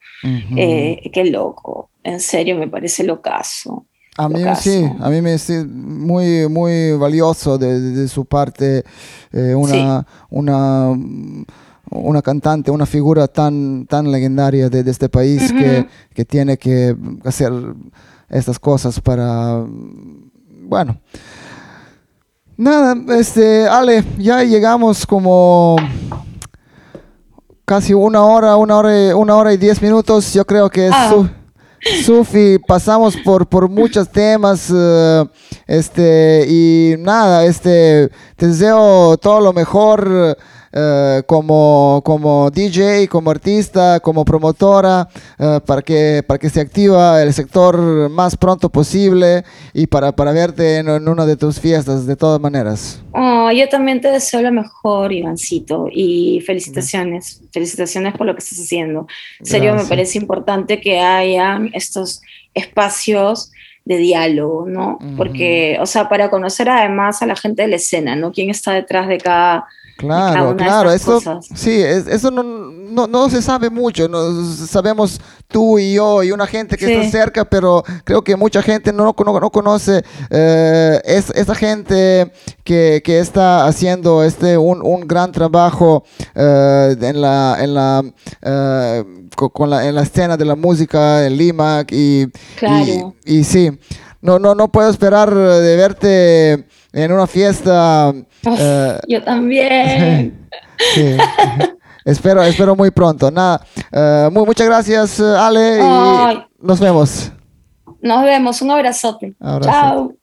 eh, qué loco en serio me parece lo caso. A mí sí, a mí me es muy, muy valioso de, su parte eh, una, una, una cantante, una figura tan, tan legendaria de, este país que, que, tiene que hacer estas cosas para, bueno. Nada, este, Ale, ya llegamos como casi una hora, una hora, una hora y diez minutos. Yo creo que es... Ah. Sufi, pasamos por, por muchos temas, eh, este, y nada, este, te deseo todo lo mejor eh, como, como DJ, como artista, como promotora, eh, para, que, para que se activa el sector más pronto posible y para, para verte en, una de tus fiestas, de todas maneras. Oh, yo también te deseo lo mejor, Ivancito, y felicitaciones, felicitaciones por lo que estás haciendo. En serio, me parece importante que hayan estos espacios de diálogo, ¿no? Porque, o sea, para conocer además a la gente de la escena, ¿no? ¿Quién está detrás de cada Claro, claro, eso sí, eso no, no, no, se sabe mucho, no, sabemos tú y yo y una gente que está cerca, pero creo que mucha gente no, no, no conoce eh, es, esa gente que, que, está haciendo este un, un gran trabajo eh, en la, en la, eh, con, la, en la escena de la música en Lima y, y, y sí, no, no, no puedo esperar de verte en una fiesta. Eh, yo también. *laughs* sí. espero, espero muy pronto. Nada, uh, muy, muchas gracias, Ale, y nos vemos. Nos vemos, un abrazote. Chao.